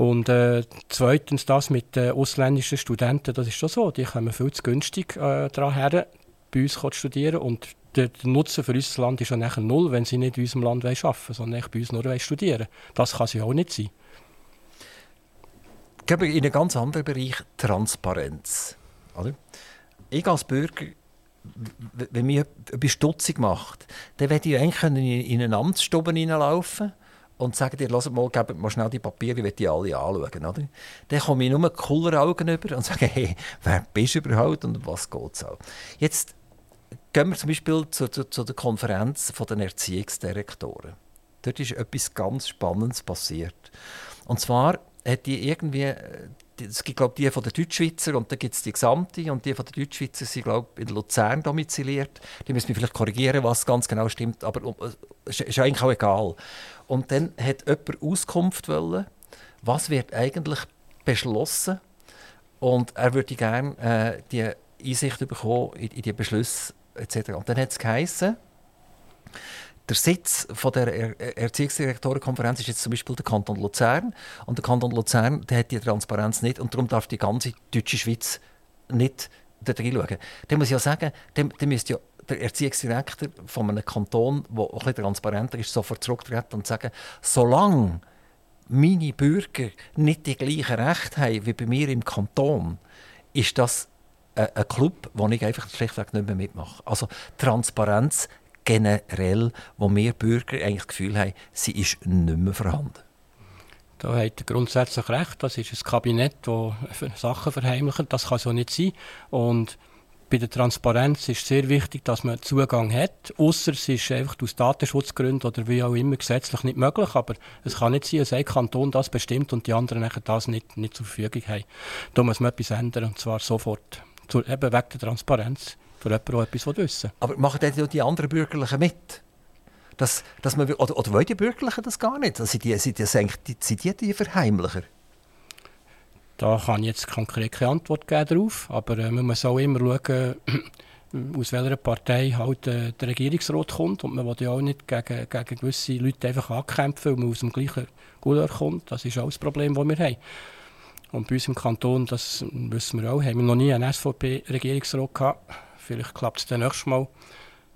Und äh, zweitens das mit den ausländischen Studenten, das ist schon so, die kommen viel zu günstig äh, daran her, bei uns zu studieren und der, der Nutzen für unser Land ist ja nachher null, wenn sie nicht in unserem Land arbeiten wollen, sondern bei uns nur studieren Das kann sie auch nicht sein. Ich glaube, in einem ganz anderen Bereich Transparenz. Oder? Ich als Bürger wenn mich etwas stutzig macht, dann werde ich eigentlich in eine Amtsstube hineinlaufen und sagen dir, hört mal, gebt mal schnell die Papiere, ich will die alle anschauen. Oder? Dann komme ich nur cooler Augen über und sage, hey, wer bist du überhaupt und was geht es auch? Jetzt gehen wir zum Beispiel zu, zu, zu der Konferenz der Erziehungsdirektoren. Dort ist etwas ganz Spannendes passiert. Und zwar hat die irgendwie, es gibt glaube die von den Deutschschweizer und dann gibt es die Gesamte und die von den Deutschschweizer sind glaube in Luzern domiziliert. Die müssen mich vielleicht korrigieren, was ganz genau stimmt, aber es ist eigentlich auch egal. Und dann hat jemand Auskunft wollen, was wird eigentlich beschlossen und er würde gerne äh, die Einsicht bekommen in, in die Beschlüsse etc. Und dann hat es geheißen, der Sitz von der er Erziehungsdirektorenkonferenz ist jetzt zum Beispiel der Kanton Luzern. Und der Kanton Luzern der hat die Transparenz nicht und darum darf die ganze deutsche Schweiz nicht dort reinschauen, dann muss ich ja sagen, dann, dann müsste ja der Erziehungsdirektor von einem Kanton, der ein bisschen transparenter ist, sofort zurücktreten und sagen, solange meine Bürger nicht die gleichen Rechte haben wie bei mir im Kanton, ist das ein Club, wo ich einfach schlichtweg nicht mehr mitmache. Also Transparenz generell, wo wir Bürger eigentlich das Gefühl haben, sie ist nicht mehr vorhanden. Da hat er grundsätzlich recht. Das ist ein Kabinett, das Sachen verheimlicht. Das kann so nicht sein. Und bei der Transparenz ist sehr wichtig, dass man Zugang hat. Außer es ist einfach aus Datenschutzgründen oder wie auch immer gesetzlich nicht möglich. Aber es kann nicht sein, dass ein Kanton das bestimmt und die anderen das nicht, nicht zur Verfügung haben. Da muss man etwas ändern und zwar sofort. Zu, eben wegen der Transparenz. Für jemanden, der etwas wissen Aber machen dann die anderen Bürgerlichen mit? Dass, dass man, oder, oder wollen die Bürgerlichen das gar nicht? Also sind, die, sind, die, sind die die Verheimlicher? Da kann ich jetzt konkret keine Antwort geben darauf, aber äh, man muss auch immer schauen, aus welcher Partei halt äh, der Regierungsrat kommt und man will ja auch nicht gegen, gegen gewisse Leute einfach ankämpfen, weil man aus dem gleichen Couleur kommt. Das ist auch das Problem, das wir haben. Und bei uns im Kanton, das wissen wir auch, haben wir noch nie einen SVP-Regierungsrat gehabt. Vielleicht klappt es dann nächstes Mal.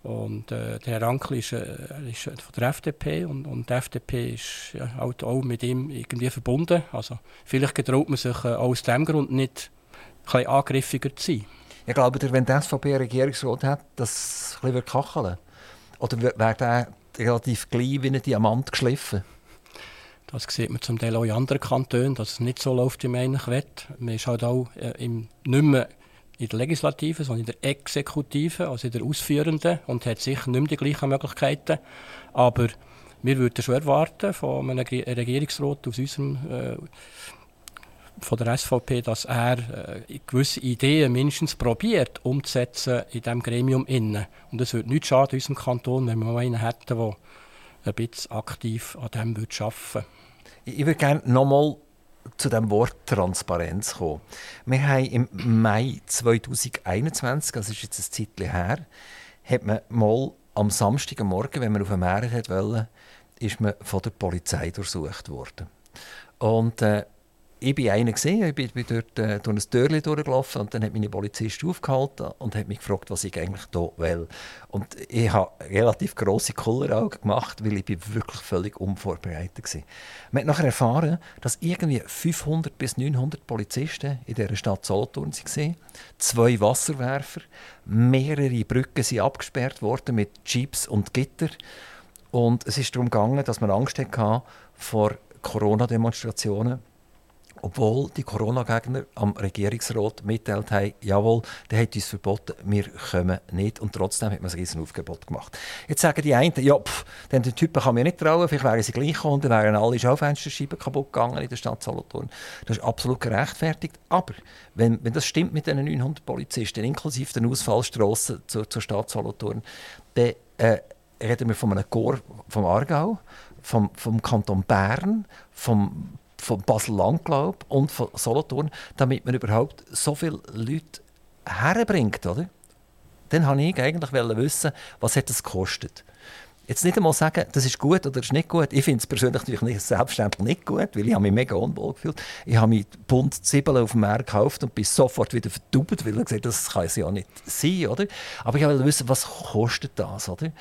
Und äh, der Herr Rankel ist, äh, ist von der FDP und, und die FDP ist ja, halt auch mit ihm irgendwie verbunden. Also vielleicht getraut man sich äh, aus diesem Grund nicht ein angriffiger zu sein. Ich glaube, wenn der SVP Regierungsrat hat, das ein bisschen kacheln Oder wäre der relativ gleich wie ein Diamant geschliffen? Das sieht man zum Teil auch in anderen Kantonen, dass es nicht so läuft, wie man eigentlich will. Man ist halt auch äh, im, nicht mehr in der Legislative, sondern in der Exekutive, also in der Ausführenden und hat sicher nicht mehr die gleichen Möglichkeiten. Aber wir würden schon erwarten von einem Regierungsrat aus unserem, äh, von der SVP, dass er äh, gewisse Ideen mindestens probiert umzusetzen in diesem Gremium innen. Und es würde nicht schaden unserem Kanton, wenn wir mal einen hätten, der ein bisschen aktiv an dem arbeiten würde. Ich würde gerne nochmal zu dem Wort Transparenz kommen. Wir haben im Mai 2021, das ist jetzt ein Zeitchen her, hat man mal am Samstagmorgen, wenn man auf dem Meer wollte, ist man von der Polizei durchsucht worden. Und äh, ich bin einer gesehen, ich bin, bin dort äh, durch ein Türchen durchgelaufen und dann hat meine Polizist aufgehalten und hat mich gefragt, was ich eigentlich hier will. Und ich habe relativ grosse Kulleraugen gemacht, weil ich bin wirklich völlig unvorbereitet war. Man hat nachher erfahren, dass irgendwie 500 bis 900 Polizisten in dieser Stadt Solothurn waren, zwei Wasserwerfer, mehrere Brücken sind abgesperrt worden mit Jeeps und Gitter und es ist darum gegangen, dass man Angst hatte vor Corona-Demonstrationen obwohl die Corona-Gegner am Regierungsrat mitteilt haben, jawohl, der hat uns verboten, wir kommen nicht. Und trotzdem hat man ein riesen Aufgebot gemacht. Jetzt sagen die einen, ja, pff, den Typen kann man nicht trauen, vielleicht wären sie gleich gekommen, dann wären alle Schaufensterscheiben kaputt gegangen in der Stadt Solothurn. Das ist absolut gerechtfertigt. Aber wenn, wenn das stimmt mit den 900 Polizisten, inklusive den Ausfallstrassen zur, zur Stadt Solothurn, dann äh, reden wir von einem Chor vom Aargau, vom, vom Kanton Bern, vom von Basel-Land, und von Solothurn, damit man überhaupt so viele Leute herbringt, oder? Dann wollte ich eigentlich wissen, was hat das gekostet. Jetzt nicht einmal sagen, das ist gut oder das ist nicht gut. Ich finde es persönlich natürlich nicht, selbstverständlich nicht gut, weil ich habe mich mega unwohl gefühlt. Ich habe mich bunt Zwiebeln auf dem Markt gekauft und bin sofort wieder verdubbt, weil ich gesagt das kann es ja nicht sein, oder? Aber ich wollte wissen, was kostet das, oder?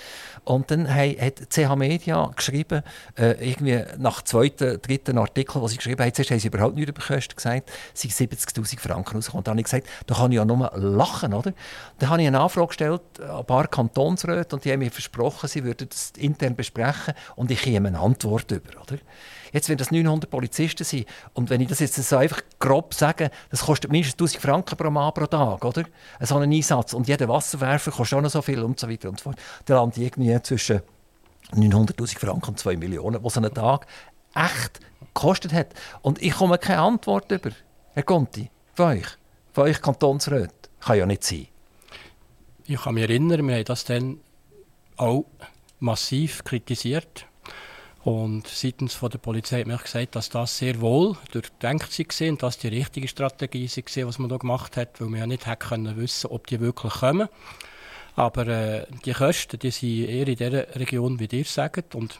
Und dann hat CH Media geschrieben, äh, irgendwie nach zweiten, dritten Artikel, was ich geschrieben habe, zuerst haben sie überhaupt nichts über Kosten gesagt, sie 70'000 Franken rausgekommen. Dann habe ich gesagt, da kann ich ja nur lachen, oder? Dann habe ich eine Anfrage gestellt an ein paar Kantonsräte und die haben mir versprochen, sie würden das intern besprechen und ich käme eine Antwort über, oder? Jetzt, wenn das 900 Polizisten sind und wenn ich das jetzt so einfach grob sage, das kostet mindestens 1000 Franken pro Mann pro Tag, oder? So einen Einsatz. Und jeder Wasserwerfer kostet auch noch so viel und so weiter und so fort. Dann landet irgendwie zwischen 900'000 Franken und 2 Millionen, was so einen Tag echt gekostet hat. Und ich komme keine Antwort über. Herr Conti, von euch, von euch Kantonsrat. Kann ja nicht sein. Ich kann mich erinnern, wir haben das dann auch massiv kritisiert. Und seitens von der Polizei hat man gesagt, dass das sehr wohl durchdenkt war und dass die richtige Strategie war, was man da gemacht hat, weil man ja nicht hätte können wissen, ob die wirklich kommen. Aber äh, die Kosten, die sind eher in der Region, wie ihr sagt. Und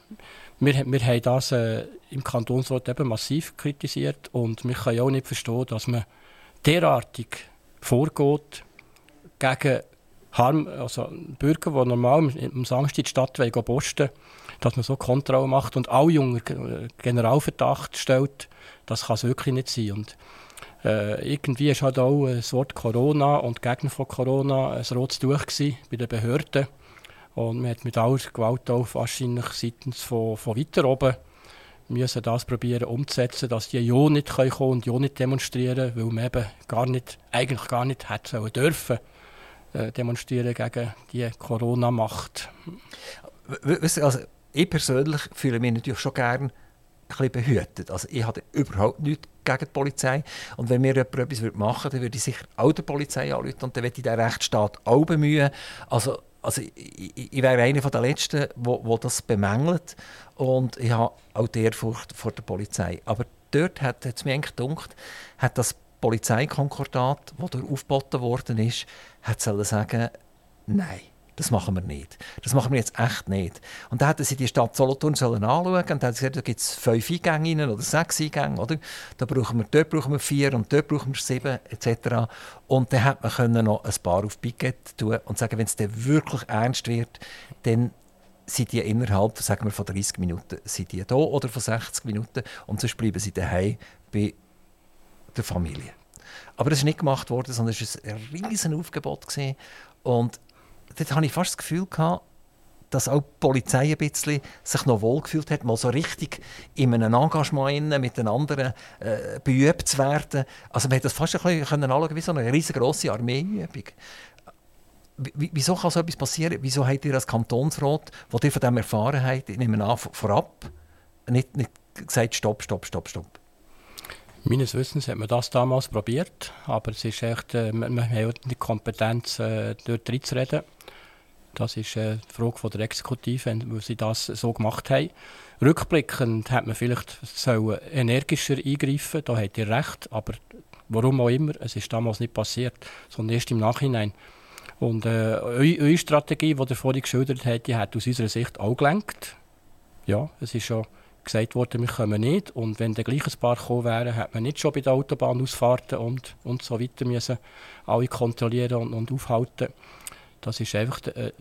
wir, wir haben das äh, im Kantonsrat eben massiv kritisiert und wir können auch nicht verstehen, dass man derartig vorgeht gegen Harm, also Bürger, die normal am Samstag in die Stadt wollen, posten dass man so Kontrolle macht und alle unter Generalverdacht stellt, das kann es wirklich nicht sein. Und äh, irgendwie war halt auch das Wort Corona und Gegner von Corona ein rotes Tuch bei den Behörden. Und man hat mit aller Gewalt auch wahrscheinlich seitens von, von weiter oben müssen das probieren umzusetzen, dass die ja nicht kommen und ja nicht demonstrieren, weil man eben gar nicht, eigentlich gar nicht hätte dürfen äh, demonstrieren gegen die Corona-Macht. Also, ich persönlich fühle mich natürlich schon gerne ein behütet. Also ich hatte überhaupt nichts gegen die Polizei. Und wenn mir jemand etwas machen würde, dann würde ich sicher auch der Polizei anrufen und dann würde ich den Rechtsstaat auch bemühen. Also, also ich, ich, wäre einer der Letzten, wo das bemängelt. Und ich habe auch die Ehrfurcht vor der Polizei. Aber dort hat es mir eigentlich gedacht, hat das Polizeikonkordat, das aufgeboten worden ist, hat sagen, nein das machen wir nicht. Das machen wir jetzt echt nicht. Und da hätten sie die Stadt Solothurn sollen anschauen und dann haben gesagt, da gibt es fünf Eingänge oder sechs Eingänge. Oder? Da brauchen wir, dort brauchen wir vier und dort brauchen wir sieben etc. Und dann hätte man können noch ein paar auf Picket tun und sagen, wenn es dann wirklich ernst wird, dann sind die innerhalb sagen wir, von 30 Minuten sind die da oder von 60 Minuten und sonst bleiben sie daheim bei der Familie. Aber das ist nicht gemacht worden, sondern es war ein riesiges Aufgebot. Gewesen. Und dort hatte ich fast das Gefühl, gehabt, dass auch die Polizei ein bisschen sich noch wohlgefühlt hat, mal so richtig in einem Engagement mit den anderen äh, beübt zu werden. Also man hat das fast ein bisschen anschauen, wie so eine riesengroße Armeeübung. Wieso kann so etwas passieren? Wieso habt ihr als Kantonsrat, wo ihr von dem erfahren habt, ich nehme an, vorab nicht, nicht gesagt, stopp, stopp, stopp, stopp? Meines Wissens hat man das damals probiert, aber es ist echt, äh, man, man hat die Kompetenz, äh, dort reinzureden. Das ist eine Frage von der Exekutive, weil sie das so gemacht haben. Rückblickend hätte man vielleicht sollen energischer eingreifen da hat ihr recht, aber warum auch immer, es ist damals nicht passiert, sondern erst im Nachhinein. Und äh, eure Strategie, die ihr vorhin geschildert habt, die hat aus unserer Sicht auch gelenkt. Ja, es ist schon gesagt worden, wir kommen nicht. Und wenn der gleiche Paar gekommen wäre, hätte man nicht schon bei der Autobahnausfahrten und, und so weiter müssen alle kontrollieren und, und aufhalten das ist einfach äh, äh,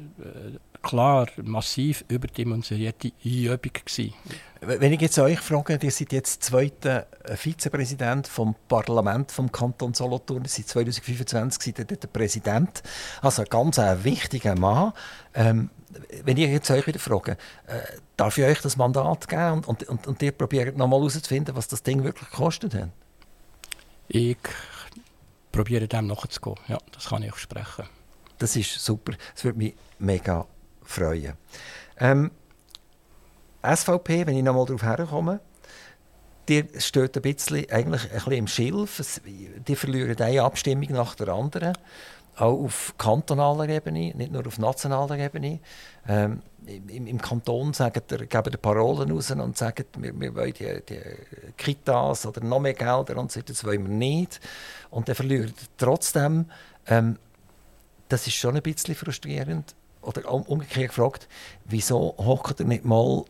klar massiv überdimensionierte Einübung gewesen. Wenn ich jetzt euch frage, ihr seid jetzt zweiter äh, Vizepräsident vom Parlament vom Kanton Solothurn, seit 2025 seid ihr der Präsident, also ein ganz wichtiger Mann. Ähm, wenn ich jetzt euch wieder frage, äh, darf ich euch das Mandat geben und, und, und ihr probiert nochmal herauszufinden, was das Ding wirklich gekostet hat? Ich probiere dem nachzugehen, ja, das kann ich versprechen. Das ist super. Das würde mich mega freuen. Ähm, SVP, wenn ich noch mal darauf herkomme, die steht ein bisschen, eigentlich ein bisschen im Schilf. Die verlieren eine Abstimmung nach der anderen. Auch auf kantonaler Ebene, nicht nur auf nationaler Ebene. Ähm, im, im, Kanton sagen geben die Parolen raus und sagen, wir, wir wollen die, die Kitas oder noch mehr Gelder und so, das wollen wir nicht. Und dann verlieren trotzdem ähm, das ist schon ein bisschen frustrierend. Oder umgekehrt gefragt, wieso hockt ihr nicht mal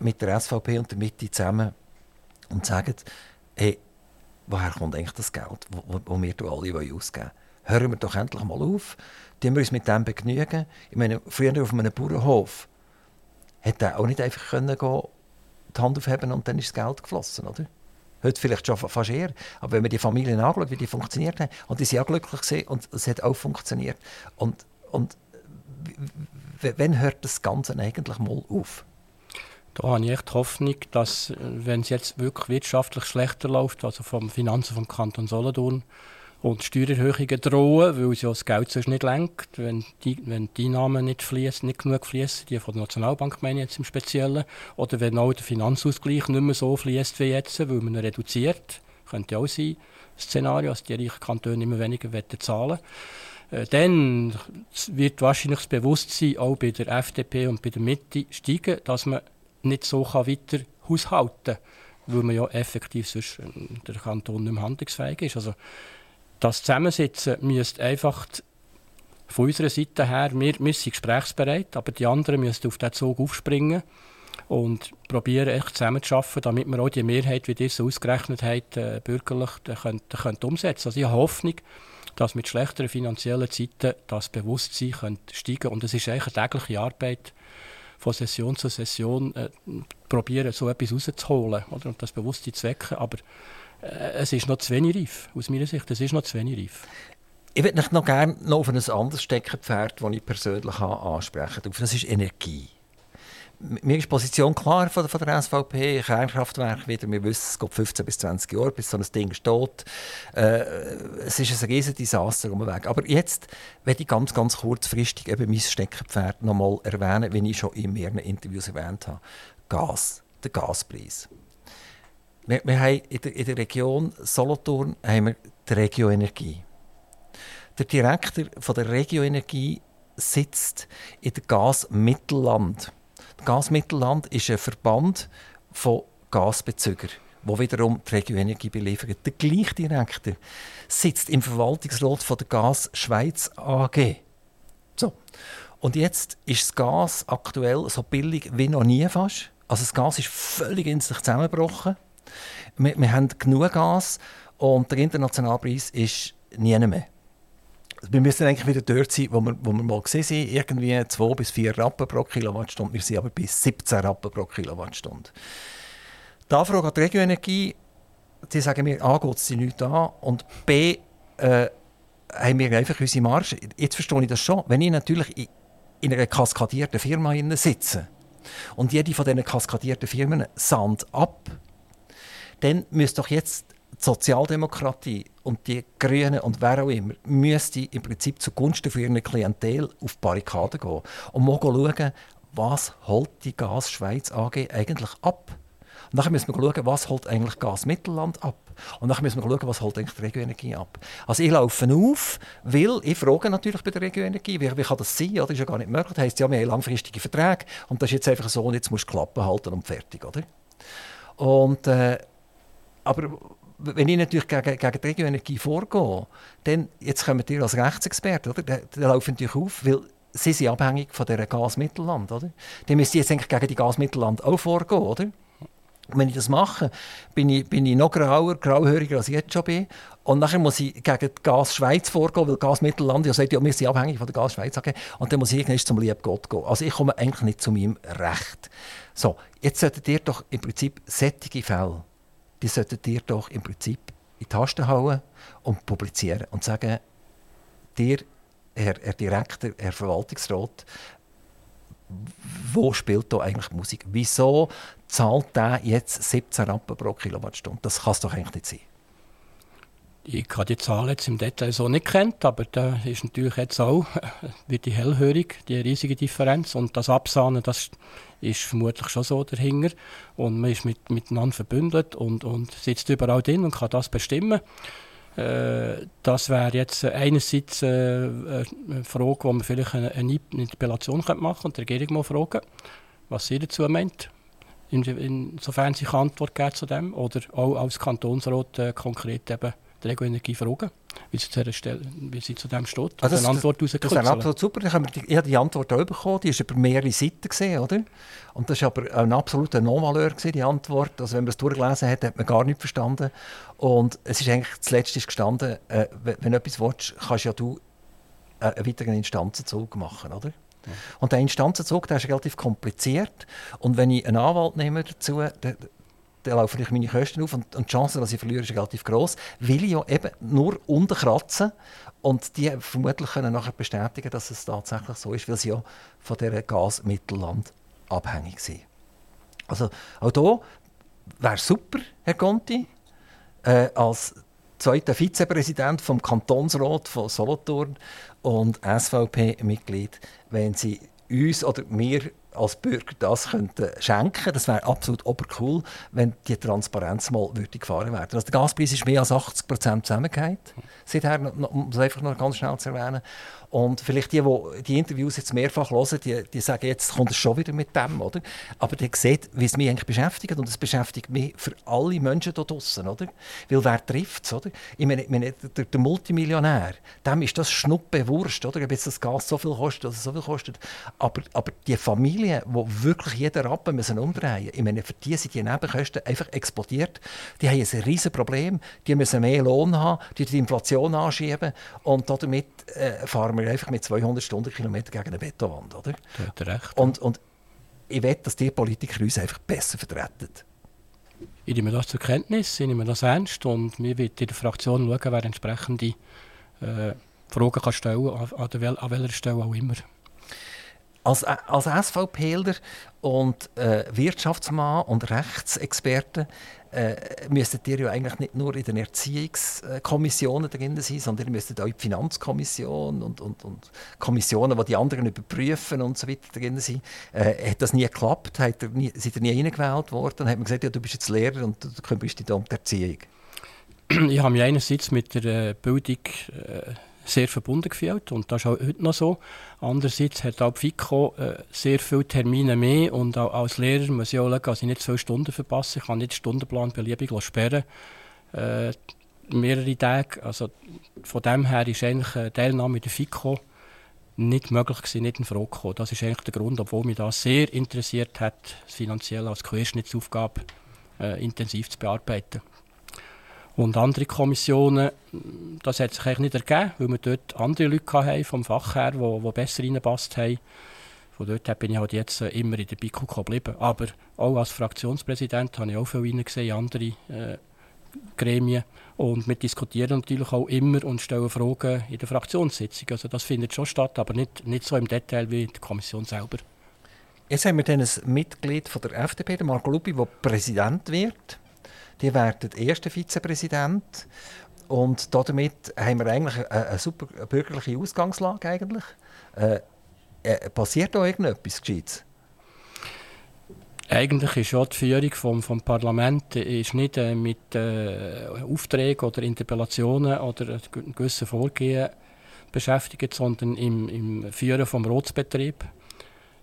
mit der SVP und der Mitte zusammen und sagt, hey, woher kommt eigentlich das Geld, das wir alle ausgeben wollen? Hören wir doch endlich mal auf, tun wir uns mit dem begnügen. Ich meine, früher auf einem Bauernhof hätte er auch nicht einfach können gehen, die Hand aufheben und dann ist das Geld geflossen, oder? Heute vielleicht schon fast eher. Aber wenn man die Familien anschaut, wie die funktioniert haben, und die sind auch glücklich gewesen, und es hat auch funktioniert. Und, und wann hört das Ganze eigentlich mal auf? Da habe ich echt Hoffnung, dass, wenn es jetzt wirklich wirtschaftlich schlechter läuft, also vom Finanzen vom Kanton Solothurn, und Steuererhöhungen drohen, weil ja das Geld sonst nicht lenkt, wenn die, wenn die Einnahmen nicht, fließen, nicht genug fließen, die von der Nationalbank meine ich jetzt im Speziellen, oder wenn auch der Finanzausgleich nicht mehr so fließt wie jetzt, weil man ihn reduziert, könnte auch sein, Szenario, dass die reichen Kantone immer weniger zahlen äh, dann wird wahrscheinlich das Bewusstsein auch bei der FDP und bei der Mitte steigen, dass man nicht so weiter haushalten kann, weil man ja effektiv sonst äh, der Kanton nicht mehr handlungsfähig ist. Also, das Zusammensitzen müsste einfach von unserer Seite her, wir, wir sind gesprächsbereit, aber die anderen müssen auf diesen Zug aufspringen und probieren, echt zusammenzuarbeiten, damit wir auch die Mehrheit, wie ihr es ausgerechnet habt, äh, bürgerlich können, können umsetzen Also ich habe Hoffnung, dass mit schlechteren finanziellen Zeiten das Bewusstsein könnte steigen Und es ist eigentlich eine tägliche Arbeit, von Session zu Session äh, probieren, so etwas rauszuholen oder? und das Bewusstsein zu wecken. Aber äh, es ist noch zu wenig reif, aus meiner Sicht. Es ist noch zu wenig reif. Ich würde noch gerne noch auf ein anderes Steckenpferd, das ich persönlich ansprechen kann. Das ist Energie. Mir ist die Position klar von, der SVP, Kernkraftwerk wieder. Wir wissen, es geht 15 bis 20 Jahre, bis so ein Ding steht. Äh, es ist ein riesiges Desaster umweg. Aber jetzt werde ich ganz, ganz kurzfristig eben mein Steckenpferd noch mal erwähnen, wie ich schon in mehreren Interviews erwähnt habe. Gas, der Gaspreis. Wir, wir haben in der, in der Region Solothurn haben wir die Regio Energie. Der Direktor von der Regio Energie sitzt in der Gas Mittelland. Gasmittelland ist ein Verband von Gasbezügern, wo wiederum die Region Energie beliefert. Der gleiche Direktor sitzt im Verwaltungsrat von der Gas Schweiz AG. So. Und jetzt ist das Gas aktuell so billig wie noch nie fast. Also das Gas ist völlig in sich zusammengebrochen. Wir, wir haben genug Gas und der internationale Preis ist nie mehr wir müssen eigentlich wieder dort sein, wo wir, wo wir mal gesehen sind, irgendwie 2 bis 4 Rappen pro Kilowattstunde. Wir sind aber bei 17 Rappen pro Kilowattstunde. Die Anfrage an die Regioenergie, die sagen mir, A, geht sie nicht an und B, äh, haben wir einfach unsere Marge. Jetzt verstehe ich das schon. Wenn ich natürlich in einer kaskadierten Firma sitze und jede von diesen kaskadierten Firmen sandt ab, dann müsste doch jetzt die Sozialdemokratie und die Grünen und wer auch immer müsste im Prinzip zugunsten für ihre Klientel auf die Barrikaden gehen und mal schauen, was holt die Gas Schweiz AG eigentlich ab. Und dann müssen wir schauen, was holt eigentlich Gas Mittelland ab. Und dann müssen wir schauen, was holt eigentlich die Regioenergie ab. Also ich laufe auf, weil ich frage natürlich bei der Regioenergie, wie, wie kann das sein? Das ist ja gar nicht möglich. Das heisst, ja, wir haben langfristige Verträge und das ist jetzt einfach so und jetzt musst du Klappen halten und fertig, oder? Und, äh, aber wenn ich natürlich gegen, gegen die Regioenergie vorgehe, dann, jetzt kommen die als Rechtsexperte, oder? Dann, dann laufen natürlich auf, weil sie sind abhängig von dieser Gasmittelland, oder? Dann müsste ich jetzt eigentlich gegen die Gasmittelland auch vorgehen, oder? Und wenn ich das mache, bin ich, bin ich noch grauer, grauhöriger als ich jetzt schon bin. Und nachher muss ich gegen die Gas Schweiz vorgehen, weil Gas Mittelland ja sagt, ja, wir sind abhängig von der Gas Schweiz. Okay. Und dann muss ich irgendwann zum lieben Gott gehen. Also ich komme eigentlich nicht zu meinem Recht. So, jetzt solltet ihr doch im Prinzip sättige Fälle die solltet ihr doch im Prinzip in die Tasten hauen und publizieren und sagen, dir, Herr, Herr Direktor, Herr Verwaltungsrat, wo spielt da eigentlich Musik? Wieso zahlt der jetzt 17 Rappen pro Kilowattstunde? Das kann es doch eigentlich nicht sein. Ich habe die Zahlen jetzt im Detail so nicht kennt, aber da ist natürlich jetzt auch wird die hellhörig, die riesige Differenz. Und das Absahnen, das ist vermutlich schon so dahinter. Und man ist mit, miteinander verbündet und, und sitzt überall drin und kann das bestimmen. Äh, das wäre jetzt einerseits äh, eine Frage, wo man vielleicht eine, eine Interpellation machen könnte und die Regierung mal fragen, was sie dazu meint. insofern sie Antwort geben zu dem. Oder auch als Kantonsrat äh, konkret eben die Regoenergie fragen, wie sie, zu, Stelle, wie sie zu dem steht. Also das, eine Antwort das, das wäre absolut super. Ich habe die Antwort auch bekommen, die war über mehrere Seiten. Gewesen, oder? Und das war aber ein absoluter Non-Valeur, die Antwort. Also wenn man es durchgelesen hat, hat man gar nichts verstanden. Und es ist eigentlich, zuletzt ist gestanden, äh, wenn du etwas willst, kannst ja du äh, einen weiteren Instanzenzug machen, oder? Und der Instanzenzug der ist relativ kompliziert. Und wenn ich einen Anwalt nehme dazu, der, dann laufen ich meine Kosten auf und, und die Chance, dass ich verliere, ist relativ groß, weil ich ja eben nur unterkratzen und die vermutlich können nachher bestätigen, dass es tatsächlich so ist, weil sie ja von dieser Gasmittelland abhängig sind. Also auch hier wäre super, Herr Conti, äh, als zweiter Vizepräsident vom Kantonsrat von Solothurn und SVP-Mitglied, wenn Sie uns oder mir als Bürger das könnten schenken Das wäre absolut obercool, wenn die Transparenz mal würde gefahren werden. Also der Gaspreis ist mehr als 80 Prozent zusammengefallen. Seither, um das einfach noch ganz schnell zu erwähnen. Und vielleicht die, die die Interviews jetzt mehrfach hören, die, die sagen, jetzt kommt es schon wieder mit dem, oder? Aber die sieht, wie es mich eigentlich beschäftigt. Und es beschäftigt mich für alle Menschen da draußen, oder? Weil wer trifft es, oder? Ich meine, meine der, der, Multimillionär, dem ist das Schnuppe Wurst, oder? Ob jetzt das Gas so viel kostet oder so viel kostet. Aber, aber die Familie Familien, wo wirklich jeder Rappen müssen umdrehen. Ich meine, für die sind die Nebenkosten einfach explodiert. Die haben ein riesiges Problem. Die müssen mehr Lohn haben, die die Inflation anschieben. Und damit äh, fahren wir einfach mit 200 Stundenkilometern gegen eine Betonwand. Oder? Hast recht. Und, und ich will, dass die Politiker uns einfach besser vertreten. Ich nehme das zur Kenntnis, ich nehme das ernst und wir werden in der Fraktion schauen, wer entsprechende äh, Fragen kann stellen kann, an, an welcher Stelle auch immer. Als, als SVPler und äh, Wirtschaftsmann und Rechtsexperte äh, müsstet ihr ja eigentlich nicht nur in den Erziehungskommissionen drin sein, sondern ihr müsstet auch in die Finanzkommission und, und, und Kommissionen, die die anderen überprüfen und so weiter drin sein. Äh, hat das nie geklappt? Hat ihr nie, seid ihr nie eingewählt worden? Dann hat man gesagt, ja, du bist jetzt Lehrer und du kümmerst dich um die Erziehung. Ich habe mich einerseits mit der äh, Bildung äh, sehr verbunden gefühlt und das ist auch heute noch so. Andererseits hat auch die FICO äh, sehr viele Termine mehr und auch als Lehrer muss ich auch schauen, dass ich nicht zwei Stunden verpasse. Ich kann nicht den Stundenplan beliebig sperren. Äh, mehrere Tage. Also von dem her ist eigentlich eine Teilnahme in der FICO nicht möglich gewesen, nicht in Frage gekommen. Das ist eigentlich der Grund, obwohl mich das sehr interessiert hat, finanziell als Querschnittsaufgabe äh, intensiv zu bearbeiten. Und andere Kommissionen, das hat sich eigentlich nicht ergeben, weil wir dort andere Leute hatten vom Fach her, die, die besser reingepasst haben. Von dort her bin ich halt jetzt äh, immer in der BIKO geblieben. Aber auch als Fraktionspräsident habe ich auch viel reingesehen in andere äh, Gremien. Und wir diskutieren natürlich auch immer und stellen Fragen in der Fraktionssitzung. Also das findet schon statt, aber nicht, nicht so im Detail wie in der Kommission selber. Jetzt haben wir dann ein Mitglied von der FDP, Marco Lupi, der Präsident wird. Die werden erster Vizepräsident. Und damit haben wir eigentlich eine, eine super bürgerliche Ausgangslage. Eigentlich. Äh, äh, passiert da irgendetwas Gescheites? Eigentlich ist ja die Führung vom, vom Parlament ist nicht äh, mit äh, Aufträgen oder Interpellationen oder gewissen Vorgehen beschäftigt, sondern im, im Führen vom Rotsbetrieb.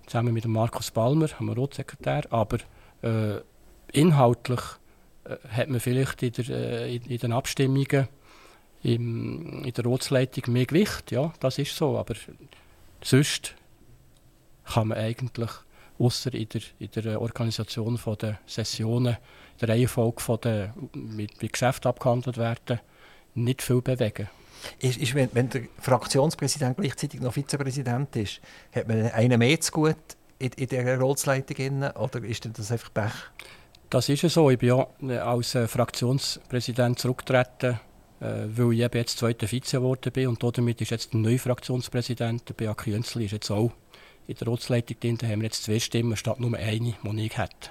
Zusammen mit Markus haben wir Rotsekretär. Aber äh, inhaltlich äh, hat man vielleicht in, der, äh, in, in den Abstimmungen im, in der Rotsleitung mehr Gewicht. Ja, das ist so. Aber sonst kann man eigentlich, außer in der, in der Organisation der Sessionen, der Reihenfolge von der, mit, mit Geschäften abgehandelt werden, nicht viel bewegen. Ist, ist, wenn, wenn der Fraktionspräsident gleichzeitig noch Vizepräsident ist, hat man einen mehr zu gut in, in dieser Rotsleitung oder ist das einfach Pech? Das ist so. Ich bin ja äh, als äh, Fraktionspräsident zurückgetreten, äh, weil ich eben jetzt zweiter Vize geworden bin. Und damit ist jetzt der neue Fraktionspräsident, der Beat Künzli, ist jetzt auch in der Ratsleitung drin. Da haben wir jetzt zwei Stimmen statt nur eine, die ich hätte.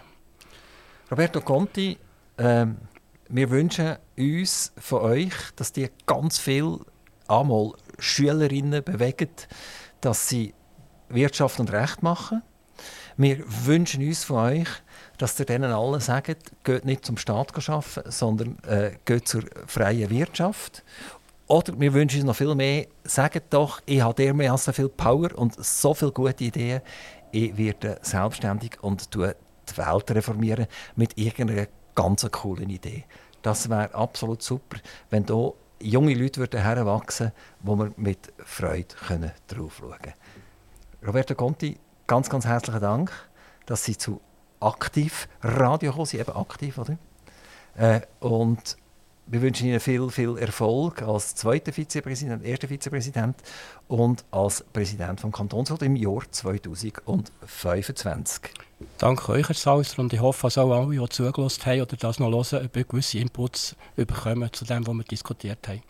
Roberto Conti, äh, wir wünschen uns von euch, dass die ganz viel einmal Schülerinnen bewegen, dass sie Wirtschaft und Recht machen. Wir wünschen uns von euch, dass ihr denen allen sagt, geht nicht zum Staat arbeiten, sondern äh, geht zur freien Wirtschaft. Oder wir wünschen uns noch viel mehr, sagt doch, ich habe dermaßen viel Power und so viele gute Ideen, ich werde selbstständig und tue die Welt reformieren mit irgendeiner ganz coolen Idee. Das wäre absolut super, wenn hier junge Leute würden heranwachsen wo wir mit Freude können drauf schauen können. Roberto Conti, ganz, ganz herzlichen Dank, dass Sie zu aktiv Radio gekommen, sind eben aktiv, oder? Äh, und wir wünschen Ihnen viel, viel Erfolg als zweiter Vizepräsident, erster Vizepräsident und als Präsident vom Kantonsrat im Jahr 2025. Danke euch, Herr Sauser, und ich hoffe, dass auch alle, die zugelassen haben oder das noch hören, gewisse Inputs bekommen zu dem, was wir diskutiert haben.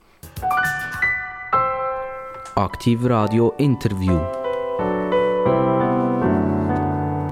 Aktiv Radio Interview.